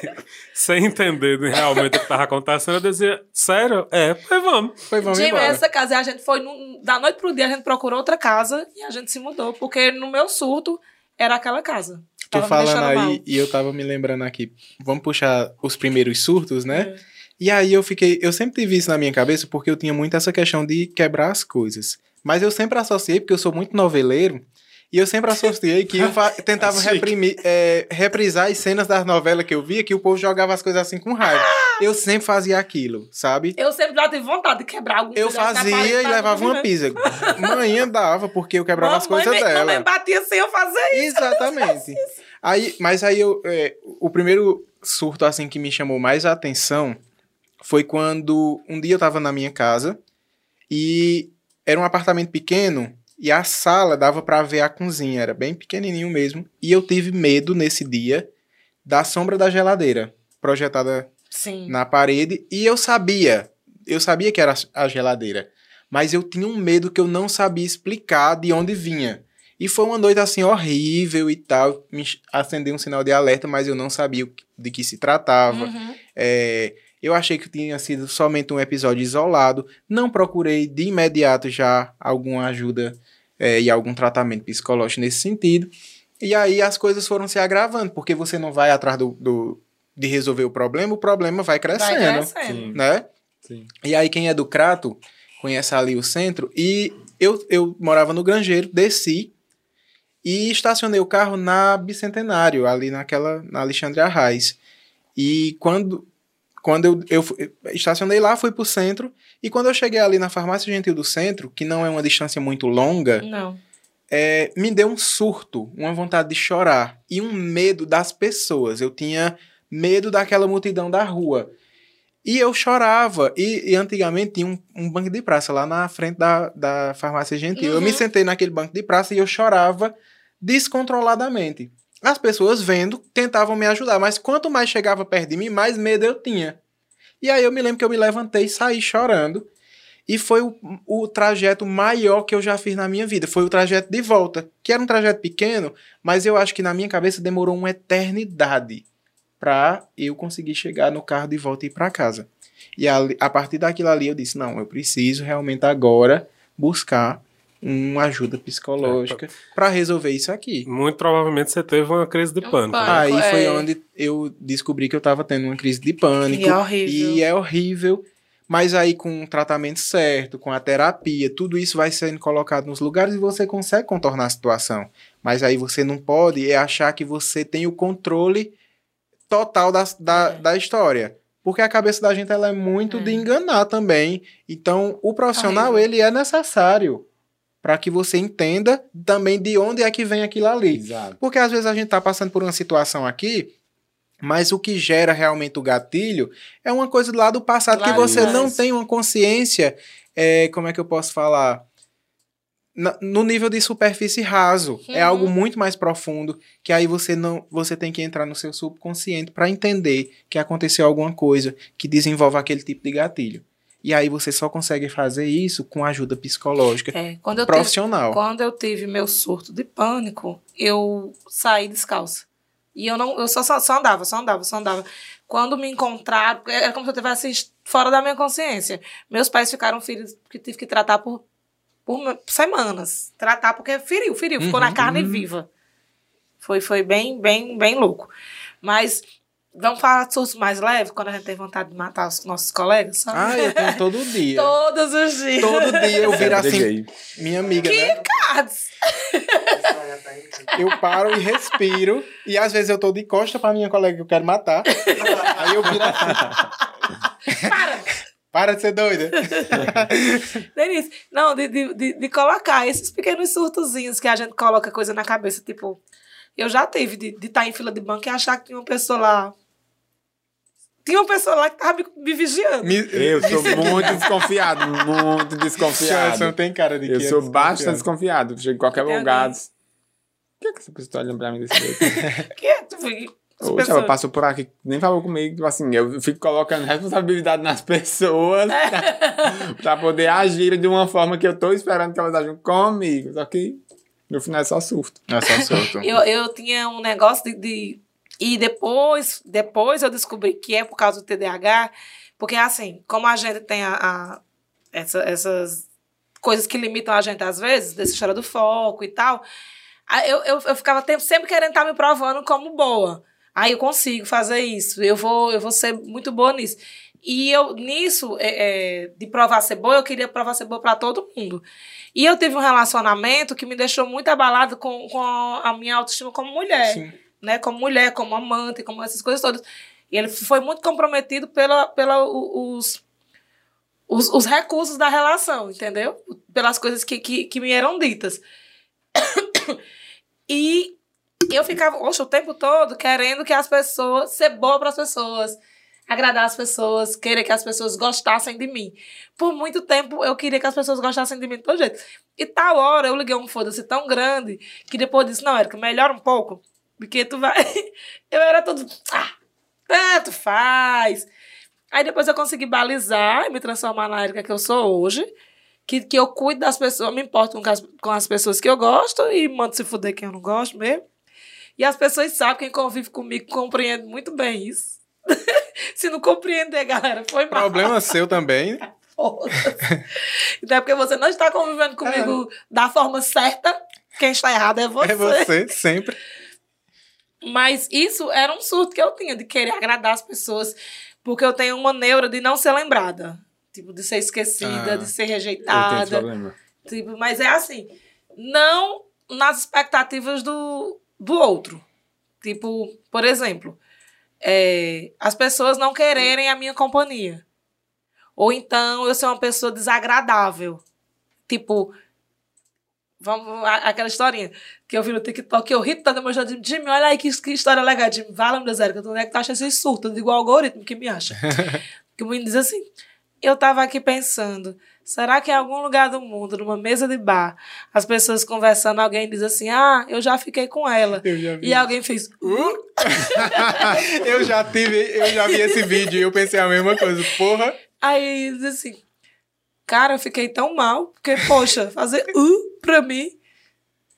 [laughs] Sem entender realmente o que tava acontecendo, eu dizia, sério? É, pois vamos. Foi, vamos Jimmy, embora. essa casa, e a gente foi, num- da noite pro dia, a gente procurou outra casa e a gente se mudou, porque no meu surto era aquela casa. Tô falando aí mal. e eu tava me lembrando aqui. Vamos puxar os primeiros surtos, né? É. E aí eu fiquei. Eu sempre tive isso na minha cabeça porque eu tinha muito essa questão de quebrar as coisas. Mas eu sempre associei, porque eu sou muito noveleiro, e eu sempre associei que eu [laughs] tentava reprimir, é, reprisar as cenas das novelas que eu via, que o povo jogava as coisas assim com raiva. Eu sempre fazia aquilo, sabe? Eu sempre tive vontade de quebrar algum Eu fazia parede e levava uma pizza. Manhã dava, porque eu quebrava as Mamãe coisas me- dela. Mamãe batia sem eu fazer isso. Exatamente. [laughs] Aí, mas aí eu, é, o primeiro surto assim que me chamou mais a atenção foi quando um dia eu tava na minha casa e era um apartamento pequeno e a sala dava pra ver a cozinha, era bem pequenininho mesmo, e eu tive medo nesse dia da sombra da geladeira projetada Sim. na parede e eu sabia, eu sabia que era a geladeira, mas eu tinha um medo que eu não sabia explicar de onde vinha. E foi uma noite assim horrível e tal, me acendeu um sinal de alerta, mas eu não sabia de que se tratava. Uhum. É, eu achei que tinha sido somente um episódio isolado, não procurei de imediato já alguma ajuda é, e algum tratamento psicológico nesse sentido. E aí as coisas foram se agravando, porque você não vai atrás do, do- de resolver o problema, o problema vai Vai crescendo crescendo. Sim. né? Sim. E aí quem é do Crato conhece ali o centro e eu, eu morava no Grangeiro, desci e estacionei o carro na Bicentenário, ali naquela na Alexandre Arraes. E quando quando eu, eu estacionei lá, fui pro centro e quando eu cheguei ali na farmácia gentil do centro, que não é uma distância muito longa, é, me deu um surto, uma vontade de chorar e um medo das pessoas. Eu tinha medo daquela multidão da rua. E eu chorava. E, e antigamente tinha um, um banco de praça lá na frente da, da farmácia gentil. Eu me Uhum. sentei naquele banco de praça e eu chorava descontroladamente. As pessoas vendo tentavam me ajudar, mas quanto mais chegava perto de mim, mais medo eu tinha. E aí eu me lembro que eu me levantei e saí chorando. E foi o, o trajeto maior que eu já fiz na minha vida. Foi o trajeto de volta, que era um trajeto pequeno, mas eu acho que na minha cabeça demorou uma eternidade pra eu conseguir chegar no carro de volta e ir pra casa. E ali- a partir daquilo ali eu disse: não, eu preciso realmente agora buscar uma ajuda psicológica pra resolver isso aqui. Muito provavelmente você teve uma crise de Um pânico. pânico. né? Aí foi é. onde eu descobri que eu tava tendo uma crise de pânico. E é horrível. E é horrível. Mas aí, com o tratamento certo, com a terapia, tudo isso vai sendo colocado nos lugares e você consegue contornar a situação. Mas aí você não pode é achar que você tem o controle total da, da, É. da história. Porque a cabeça da gente ela é muito É. de enganar também. Então, o profissional, Horrível. ele é necessário. Para que você entenda também de onde é que vem aquilo ali. Exato. Porque às vezes a gente tá passando por uma situação aqui, mas o que gera realmente o gatilho é uma coisa lá do passado Lá que você atrás. não tem uma consciência, é, como é que eu posso falar? No nível de superfície raso. É Uhum. algo muito mais profundo que aí você não você tem que entrar no seu subconsciente para entender que aconteceu alguma coisa que desenvolve aquele tipo de gatilho. E aí você só consegue fazer isso com ajuda psicológica É, quando eu tive, profissional. quando eu tive meu surto de pânico, eu saí descalça. E eu não, eu só, só, só andava, só andava, só andava. Quando me encontraram, era como se eu estivesse fora da minha consciência. Meus pais ficaram feridos, que tive que tratar por, por semanas. Tratar porque feriu, feriu, ficou na Uhum. carne viva. Foi, foi bem, bem, bem louco. Mas vamos falar de surtos mais leves, quando a gente tem vontade de matar os nossos colegas, sabe? Ah, eu tenho todo dia. [laughs] Todos os dias. Todo dia eu viro assim, minha amiga, né? Cards. Eu paro e respiro. E às vezes eu tô de costa pra minha colega que eu quero matar. Aí eu viro assim. Para! Para de ser doida. Denise, não, de, de, de, de colocar esses pequenos surtozinhos que a gente coloca coisa na cabeça, tipo, eu já tive de estar em fila de banco e achar que tinha uma pessoa lá. Tinha uma pessoa lá que tava me, me vigiando. Me, Eu sou [laughs] muito desconfiado, muito desconfiado. não tem cara de que Eu é sou bastante desconfiado. Chego em qualquer Tem lugar. alguém? diz, Por que, que essa pessoa tá olhando pra mim desse jeito? [laughs] Que é, tu foi- pessoas- ela passou por aqui, nem falou comigo. Tipo assim, eu fico colocando responsabilidade nas pessoas pra, [laughs] pra poder agir de uma forma que eu tô esperando que elas ajam comigo. Só que no final é só surto. É só solto. [laughs] Eu, eu tinha um negócio de, de- E depois, depois eu descobri que é por causa do TDAH, porque assim, como a gente tem a, a- essa- essas coisas que limitam a gente às vezes, dessa história do foco e tal, eu, eu, eu ficava tempo, sempre querendo estar me provando como boa. Aí eu consigo fazer isso, eu vou, eu vou ser muito boa nisso. E eu, nisso, é, é, de provar ser boa, eu queria provar ser boa para todo mundo. E eu tive um relacionamento que me deixou muito abalado com, com a minha autoestima como mulher Sim. né, como mulher, como amante, como essas coisas todas. E ele foi muito comprometido pela, pela os, os, os recursos da relação, entendeu? Pelas coisas que, que, que me eram ditas. [coughs] E eu ficava, oxe, o tempo todo querendo que as pessoas, ser boa para as pessoas, agradar as pessoas, querer que as pessoas gostassem de mim. Por muito tempo eu queria que as pessoas gostassem de mim de todo jeito. E tal hora eu liguei um foda-se tão grande que depois disse: Não, Érica, melhora um pouco. Porque tu vai. [laughs] Eu era tudo. Ah, tanto faz. Aí depois eu consegui balizar e me transformar na Érica que eu sou hoje. Que, que eu cuido das pessoas, me importo com as, com as pessoas que eu gosto e mando se fuder quem eu não gosto mesmo. E as pessoas sabem, quem convive comigo compreende muito bem isso. [laughs] se não compreender, galera, foi mal. Problema seu também. [laughs] Foda-se. Então é porque você não está convivendo comigo da forma certa. Quem está errado é você. É você, sempre. Mas isso era um surto que eu tinha, de querer agradar as pessoas. Porque eu tenho uma neura de não ser lembrada. Tipo, de ser esquecida, Ah. de ser Eu rejeitada. problema. Tipo, mas é assim, não nas expectativas do, do outro. Tipo, por exemplo, é, as pessoas não quererem a minha companhia. Ou então eu ser uma pessoa desagradável. Tipo, vamos, aquela historinha que eu vi no TikTok, que eu ri tanto, mas eu digo, Jimmy, olha aí que, que história legal. Jimmy, fala, meu Zé, que tu onde é que tu acha esse surto? Eu digo, o algoritmo que me acha. [laughs] que o menino diz assim, eu tava aqui pensando, será que em algum lugar do mundo, numa mesa de bar, as pessoas conversando, alguém diz assim, ah, eu já fiquei com ela. E alguém fez, uh, [laughs] eu já tive, eu já vi esse vídeo e eu pensei a mesma coisa. Porra, aí diz assim, cara, eu fiquei tão mal, porque, poxa, fazer uh pra mim,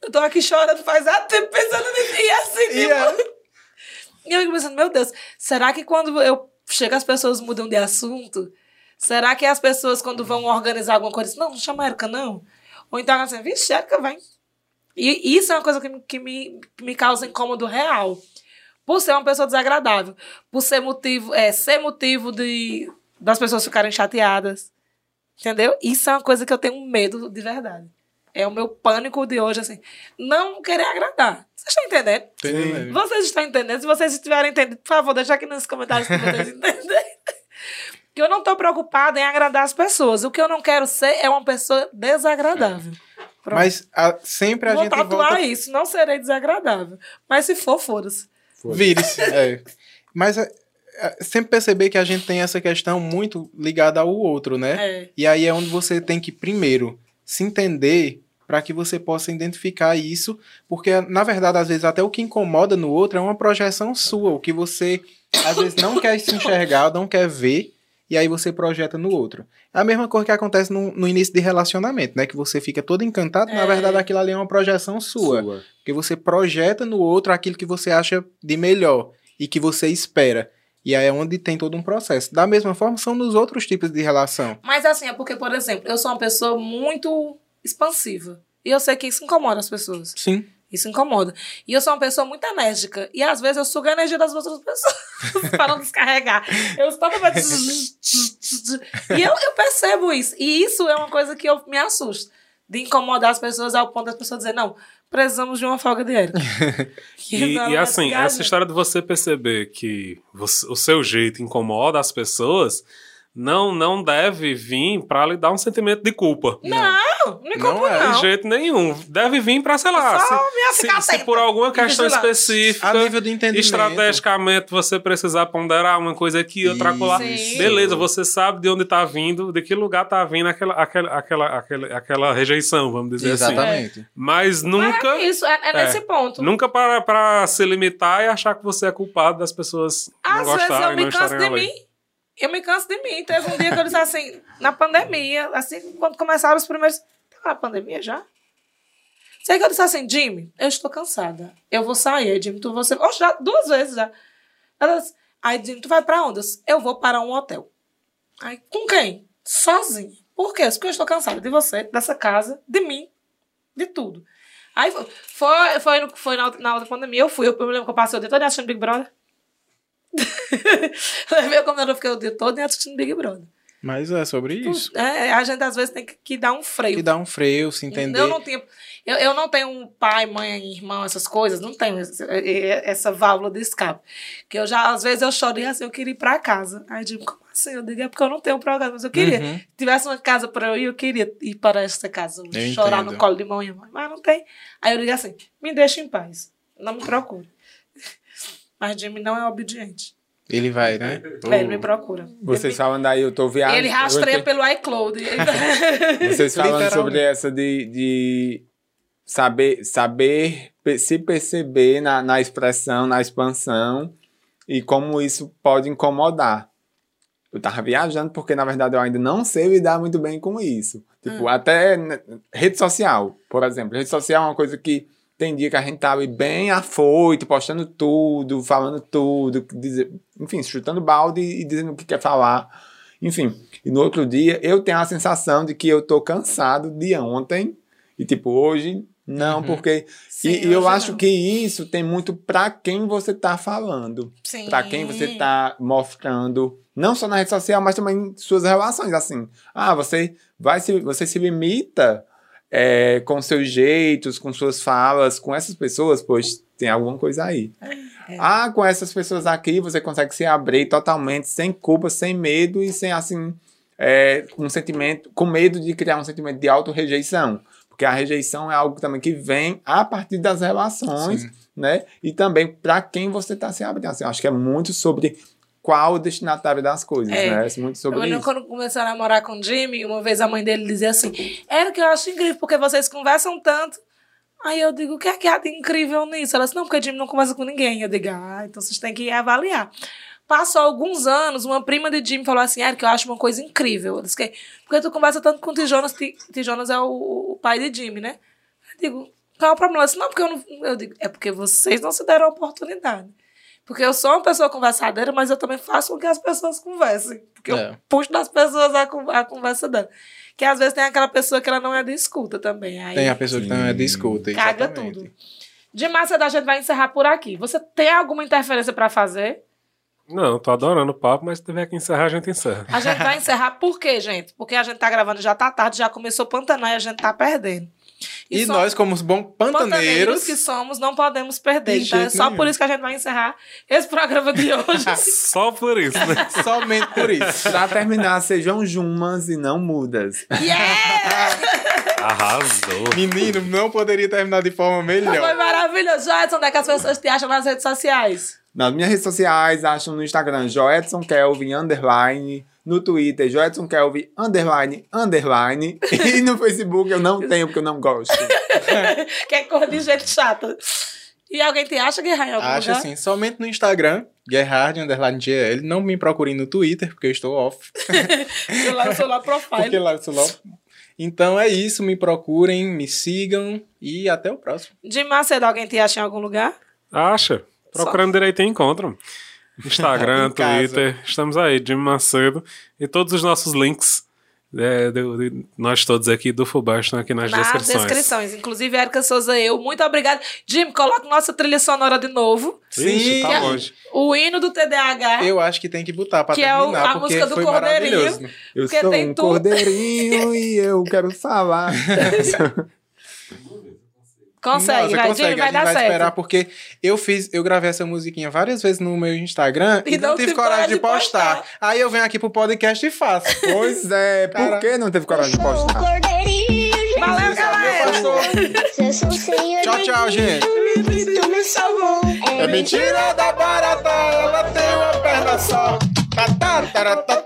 eu tô aqui chorando faz há tempo pensando nisso, e assim, E tipo, é. E eu fico pensando, meu Deus, será que quando eu chego as pessoas mudam de assunto? Será que as pessoas, quando vão organizar alguma coisa, não, não chama a Erika, não? Ou então, assim, vixe, Erika, vem. E isso é uma coisa que, me- que me, que me causa incômodo real. Por ser uma pessoa desagradável. Por ser motivo, é, ser motivo de, das pessoas ficarem chateadas. Entendeu? Isso é uma coisa que eu tenho medo de verdade. É o meu pânico de hoje, assim. Não querer agradar. Vocês estão entendendo? Sim. Vocês estão entendendo? Se vocês estiverem entendendo, por favor, deixa aqui nos comentários se vocês [laughs] entenderem. Que eu não estou preocupada em agradar as pessoas. O que eu não quero ser é uma pessoa desagradável. Pronto. Mas a- sempre a Vou gente tatuar volta... isso, não serei desagradável. Mas se for, foda-se. Vire-se. é. Mas é, é, sempre perceber que a gente tem essa questão muito ligada ao outro, né? É. E aí é onde você tem que, primeiro, se entender para que você possa identificar isso, porque, na verdade, às vezes, até o que incomoda no outro é uma projeção sua, o que você, às vezes, não quer se enxergar, não quer ver, e aí você projeta no outro. É a mesma coisa que acontece no, no início de relacionamento, né? Que você fica todo encantado, na É. verdade, aquilo ali é uma projeção sua. Sua. Porque você projeta no outro aquilo que você acha de melhor e que você espera. E aí é onde tem todo um processo. Da mesma forma, são nos outros tipos de relação. Mas assim, é porque, por exemplo, eu sou uma pessoa muito expansiva. E eu sei que isso incomoda as pessoas. Sim. Isso incomoda. E eu sou uma pessoa muito enérgica. E às vezes eu sugo a energia das outras pessoas [laughs] para não descarregar. Eu estou totalmente. [laughs] e eu, eu percebo isso. E isso é uma coisa que eu me assusto. De incomodar as pessoas ao ponto das pessoas dizer, não, precisamos de uma folga de Érica. [laughs] E, e ela assim, essa história de você perceber que você- o seu jeito incomoda as pessoas não não deve vir pra lhe dar um sentimento de culpa. Não, não me Não culpo, é, não. De jeito nenhum. Deve vir pra, sei lá, Só se, se, se por alguma e questão específica, A nível de entendimento. estrategicamente você precisar ponderar uma coisa aqui, outra. Sim. Beleza, você sabe de onde tá vindo, de que lugar tá vindo aquela, aquela, aquela, aquela, aquela rejeição, vamos dizer assim. Exatamente. Mas nunca, É isso, é, é nesse ponto. nunca para, para se limitar e achar que você é culpado das pessoas não Às vezes eu gostarem, não me canso de ali. mim. Eu me canso de mim. Teve um dia que eu disse assim, na pandemia, assim, quando começaram os primeiros. Tá na pandemia já? Sei que eu disse assim, Jimmy, eu estou cansada. Eu vou sair, Jimmy, tu você. Oxe, já, duas vezes já. Ela disse, Aí, Jimmy, tu vai pra onde? Eu vou para um hotel. Aí, com quem? Sozinha. Por quê? Porque eu estou cansada de você, dessa casa, de mim, de tudo. Aí foi, foi, foi, no- foi na, na outra pandemia, eu fui. Eu, eu me lembro que eu passei o dia todo assistindo Big Brother. [laughs] Levei como eu fiquei o dia todo assistindo Big Brother. Mas é sobre isso. É, a gente às vezes tem que, que dar um freio. Que dá um freio, se entender. Eu não tenho, eu, eu não tenho um pai, mãe, irmão, essas coisas, não tenho esse- eh, essa válvula de escape. Que eu já, às vezes, eu chorei assim, eu queria ir pra casa. Aí eu digo, como assim? Eu digo, é porque eu não tenho programa, mas eu queria. Uhum. Se tivesse uma casa pra eu ir, eu queria ir para essa casa, Eu chorar entendo. no colo de mãe e mãe. Mas não tem. Aí eu digo assim, me deixa em paz. Não me procure. Mas Jimmy não é obediente. Ele vai, né? É, ele me procura. Vocês falam daí, eu tô viajando. Ele rastreia pelo iCloud. [laughs] Vocês falam Literalmente. sobre essa de, de saber, saber se perceber na, na expressão, na expansão e como isso pode incomodar. Eu tava viajando porque, na verdade, eu ainda não sei lidar muito bem com isso. Tipo, até né, rede social, por exemplo. Rede social é uma coisa que tem dia que a gente tá bem afoito, postando tudo, falando tudo, dizer, enfim, chutando balde e dizendo o que quer falar. Enfim, e no outro dia eu tenho a sensação de que eu tô cansado de ontem e tipo, hoje não, Uhum. porque Sim, e, eu acho não. que isso tem muito pra quem você tá falando, Sim. pra quem você tá mostrando, não só na rede social, mas também em suas relações, assim. Ah, você vai se você se limita é, com seus jeitos, com suas falas, com essas pessoas, pois tem alguma coisa aí. É. Ah, com essas pessoas aqui você consegue se abrir totalmente, sem culpa, sem medo e sem assim, é, um sentimento, com medo de criar um sentimento de auto-rejeição. Porque a rejeição é algo também que vem a partir das relações, Sim. né? E também para quem você está se abrindo. Assim, acho que é muito sobre qual o destinatário das coisas, É. né? É muito sobre Eu isso. quando comecei a namorar com o Jimmy, uma vez a mãe dele dizia assim: Era que eu acho incrível, porque vocês conversam tanto. Aí eu digo: O que é que há de incrível nisso? Ela disse: Não, porque o Jimmy não conversa com ninguém. Eu digo: Ah, então vocês têm que avaliar. Passou alguns anos, uma prima de Jimmy falou assim: Eric, eu acho uma coisa incrível. Eu disse: "Que- Porque tu conversa tanto com o Tijonas, Ti- Tijonas é o, o pai de Jimmy, né? Eu digo: Qual é o problema? Ela disse: Não, porque eu não. Eu digo: É porque vocês não se deram a oportunidade. Porque eu sou uma pessoa conversadeira, mas eu também faço com que as pessoas conversem. Porque eu É. puxo das pessoas a, a conversa dela. Que às vezes tem aquela pessoa que ela não é de escuta também. Aí Tem a pessoa que não é de escuta. caga exatamente. tudo. De massa da gente vai encerrar por aqui. Você tem alguma interferência pra fazer? Não, tô adorando o papo, mas se tiver que encerrar, a gente encerra. A gente vai encerrar por quê, gente? Porque a gente tá gravando, já tá tarde, já começou a pantanar e a gente tá perdendo. E, só- nós, como os bons pantaneiros pantaneiros, que somos, não podemos perder. De Então é só nenhum. por isso que a gente vai encerrar esse programa de hoje. [laughs] Só por isso, né? [laughs] somente por isso. Pra terminar, sejam jumas e não mudas. yeah! [laughs] Arrasou. Menino, não poderia terminar de forma Foi melhor. maravilhoso. Joedson, onde é que as pessoas te acham nas redes sociais? Nas minhas redes sociais, acham no Instagram Joedson Kelvin, underline. No Twitter, Joedson Kelvin, underline, underline. [laughs] E no Facebook eu não tenho, porque eu não gosto. [laughs] que é cor de gente chata. E alguém te acha, Guerra, em algum Acho lugar? assim, somente no Instagram, Gerhard, underline GL. Não me procurem no Twitter, porque eu estou off. [laughs] Eu lá no celular profile. Porque lá eu sou off. Então é isso, me procurem, me sigam e até o próximo. De Macedo, alguém te acha em algum lugar? Acha. Procurando direito encontram. Instagram. [laughs] Twitter. Estamos aí, Jimmy Macedo. E todos os nossos links, é, de- de- nós todos aqui do Fubá estão aqui nas Nas descrições. descrições. Inclusive, Erika Souza eu. Muito obrigada. Jim, coloca nossa trilha sonora de novo. Ixi, Sim. tá longe. O hino do TDAH. Eu acho que tem que botar pra Que é o- terminar, a porque música do foi Cordeirinho. maravilhoso. Eu sou tem um tudo. cordeirinho e eu quero [laughs] falar. [laughs] Consegue, Nossa, vai, consegue. Vai a gente dar vai certo. esperar, porque eu fiz, eu gravei essa musiquinha várias vezes no meu Instagram E e, não não tive coragem de postar. postar. Aí eu venho aqui pro podcast e faço. [laughs] pois é, por que não teve coragem de postar? Valeu, galera. Tchau, tchau, gente. Tu me salvou. É mentira da barata, ela tem uma perna só. Tá, tá, tará, tá,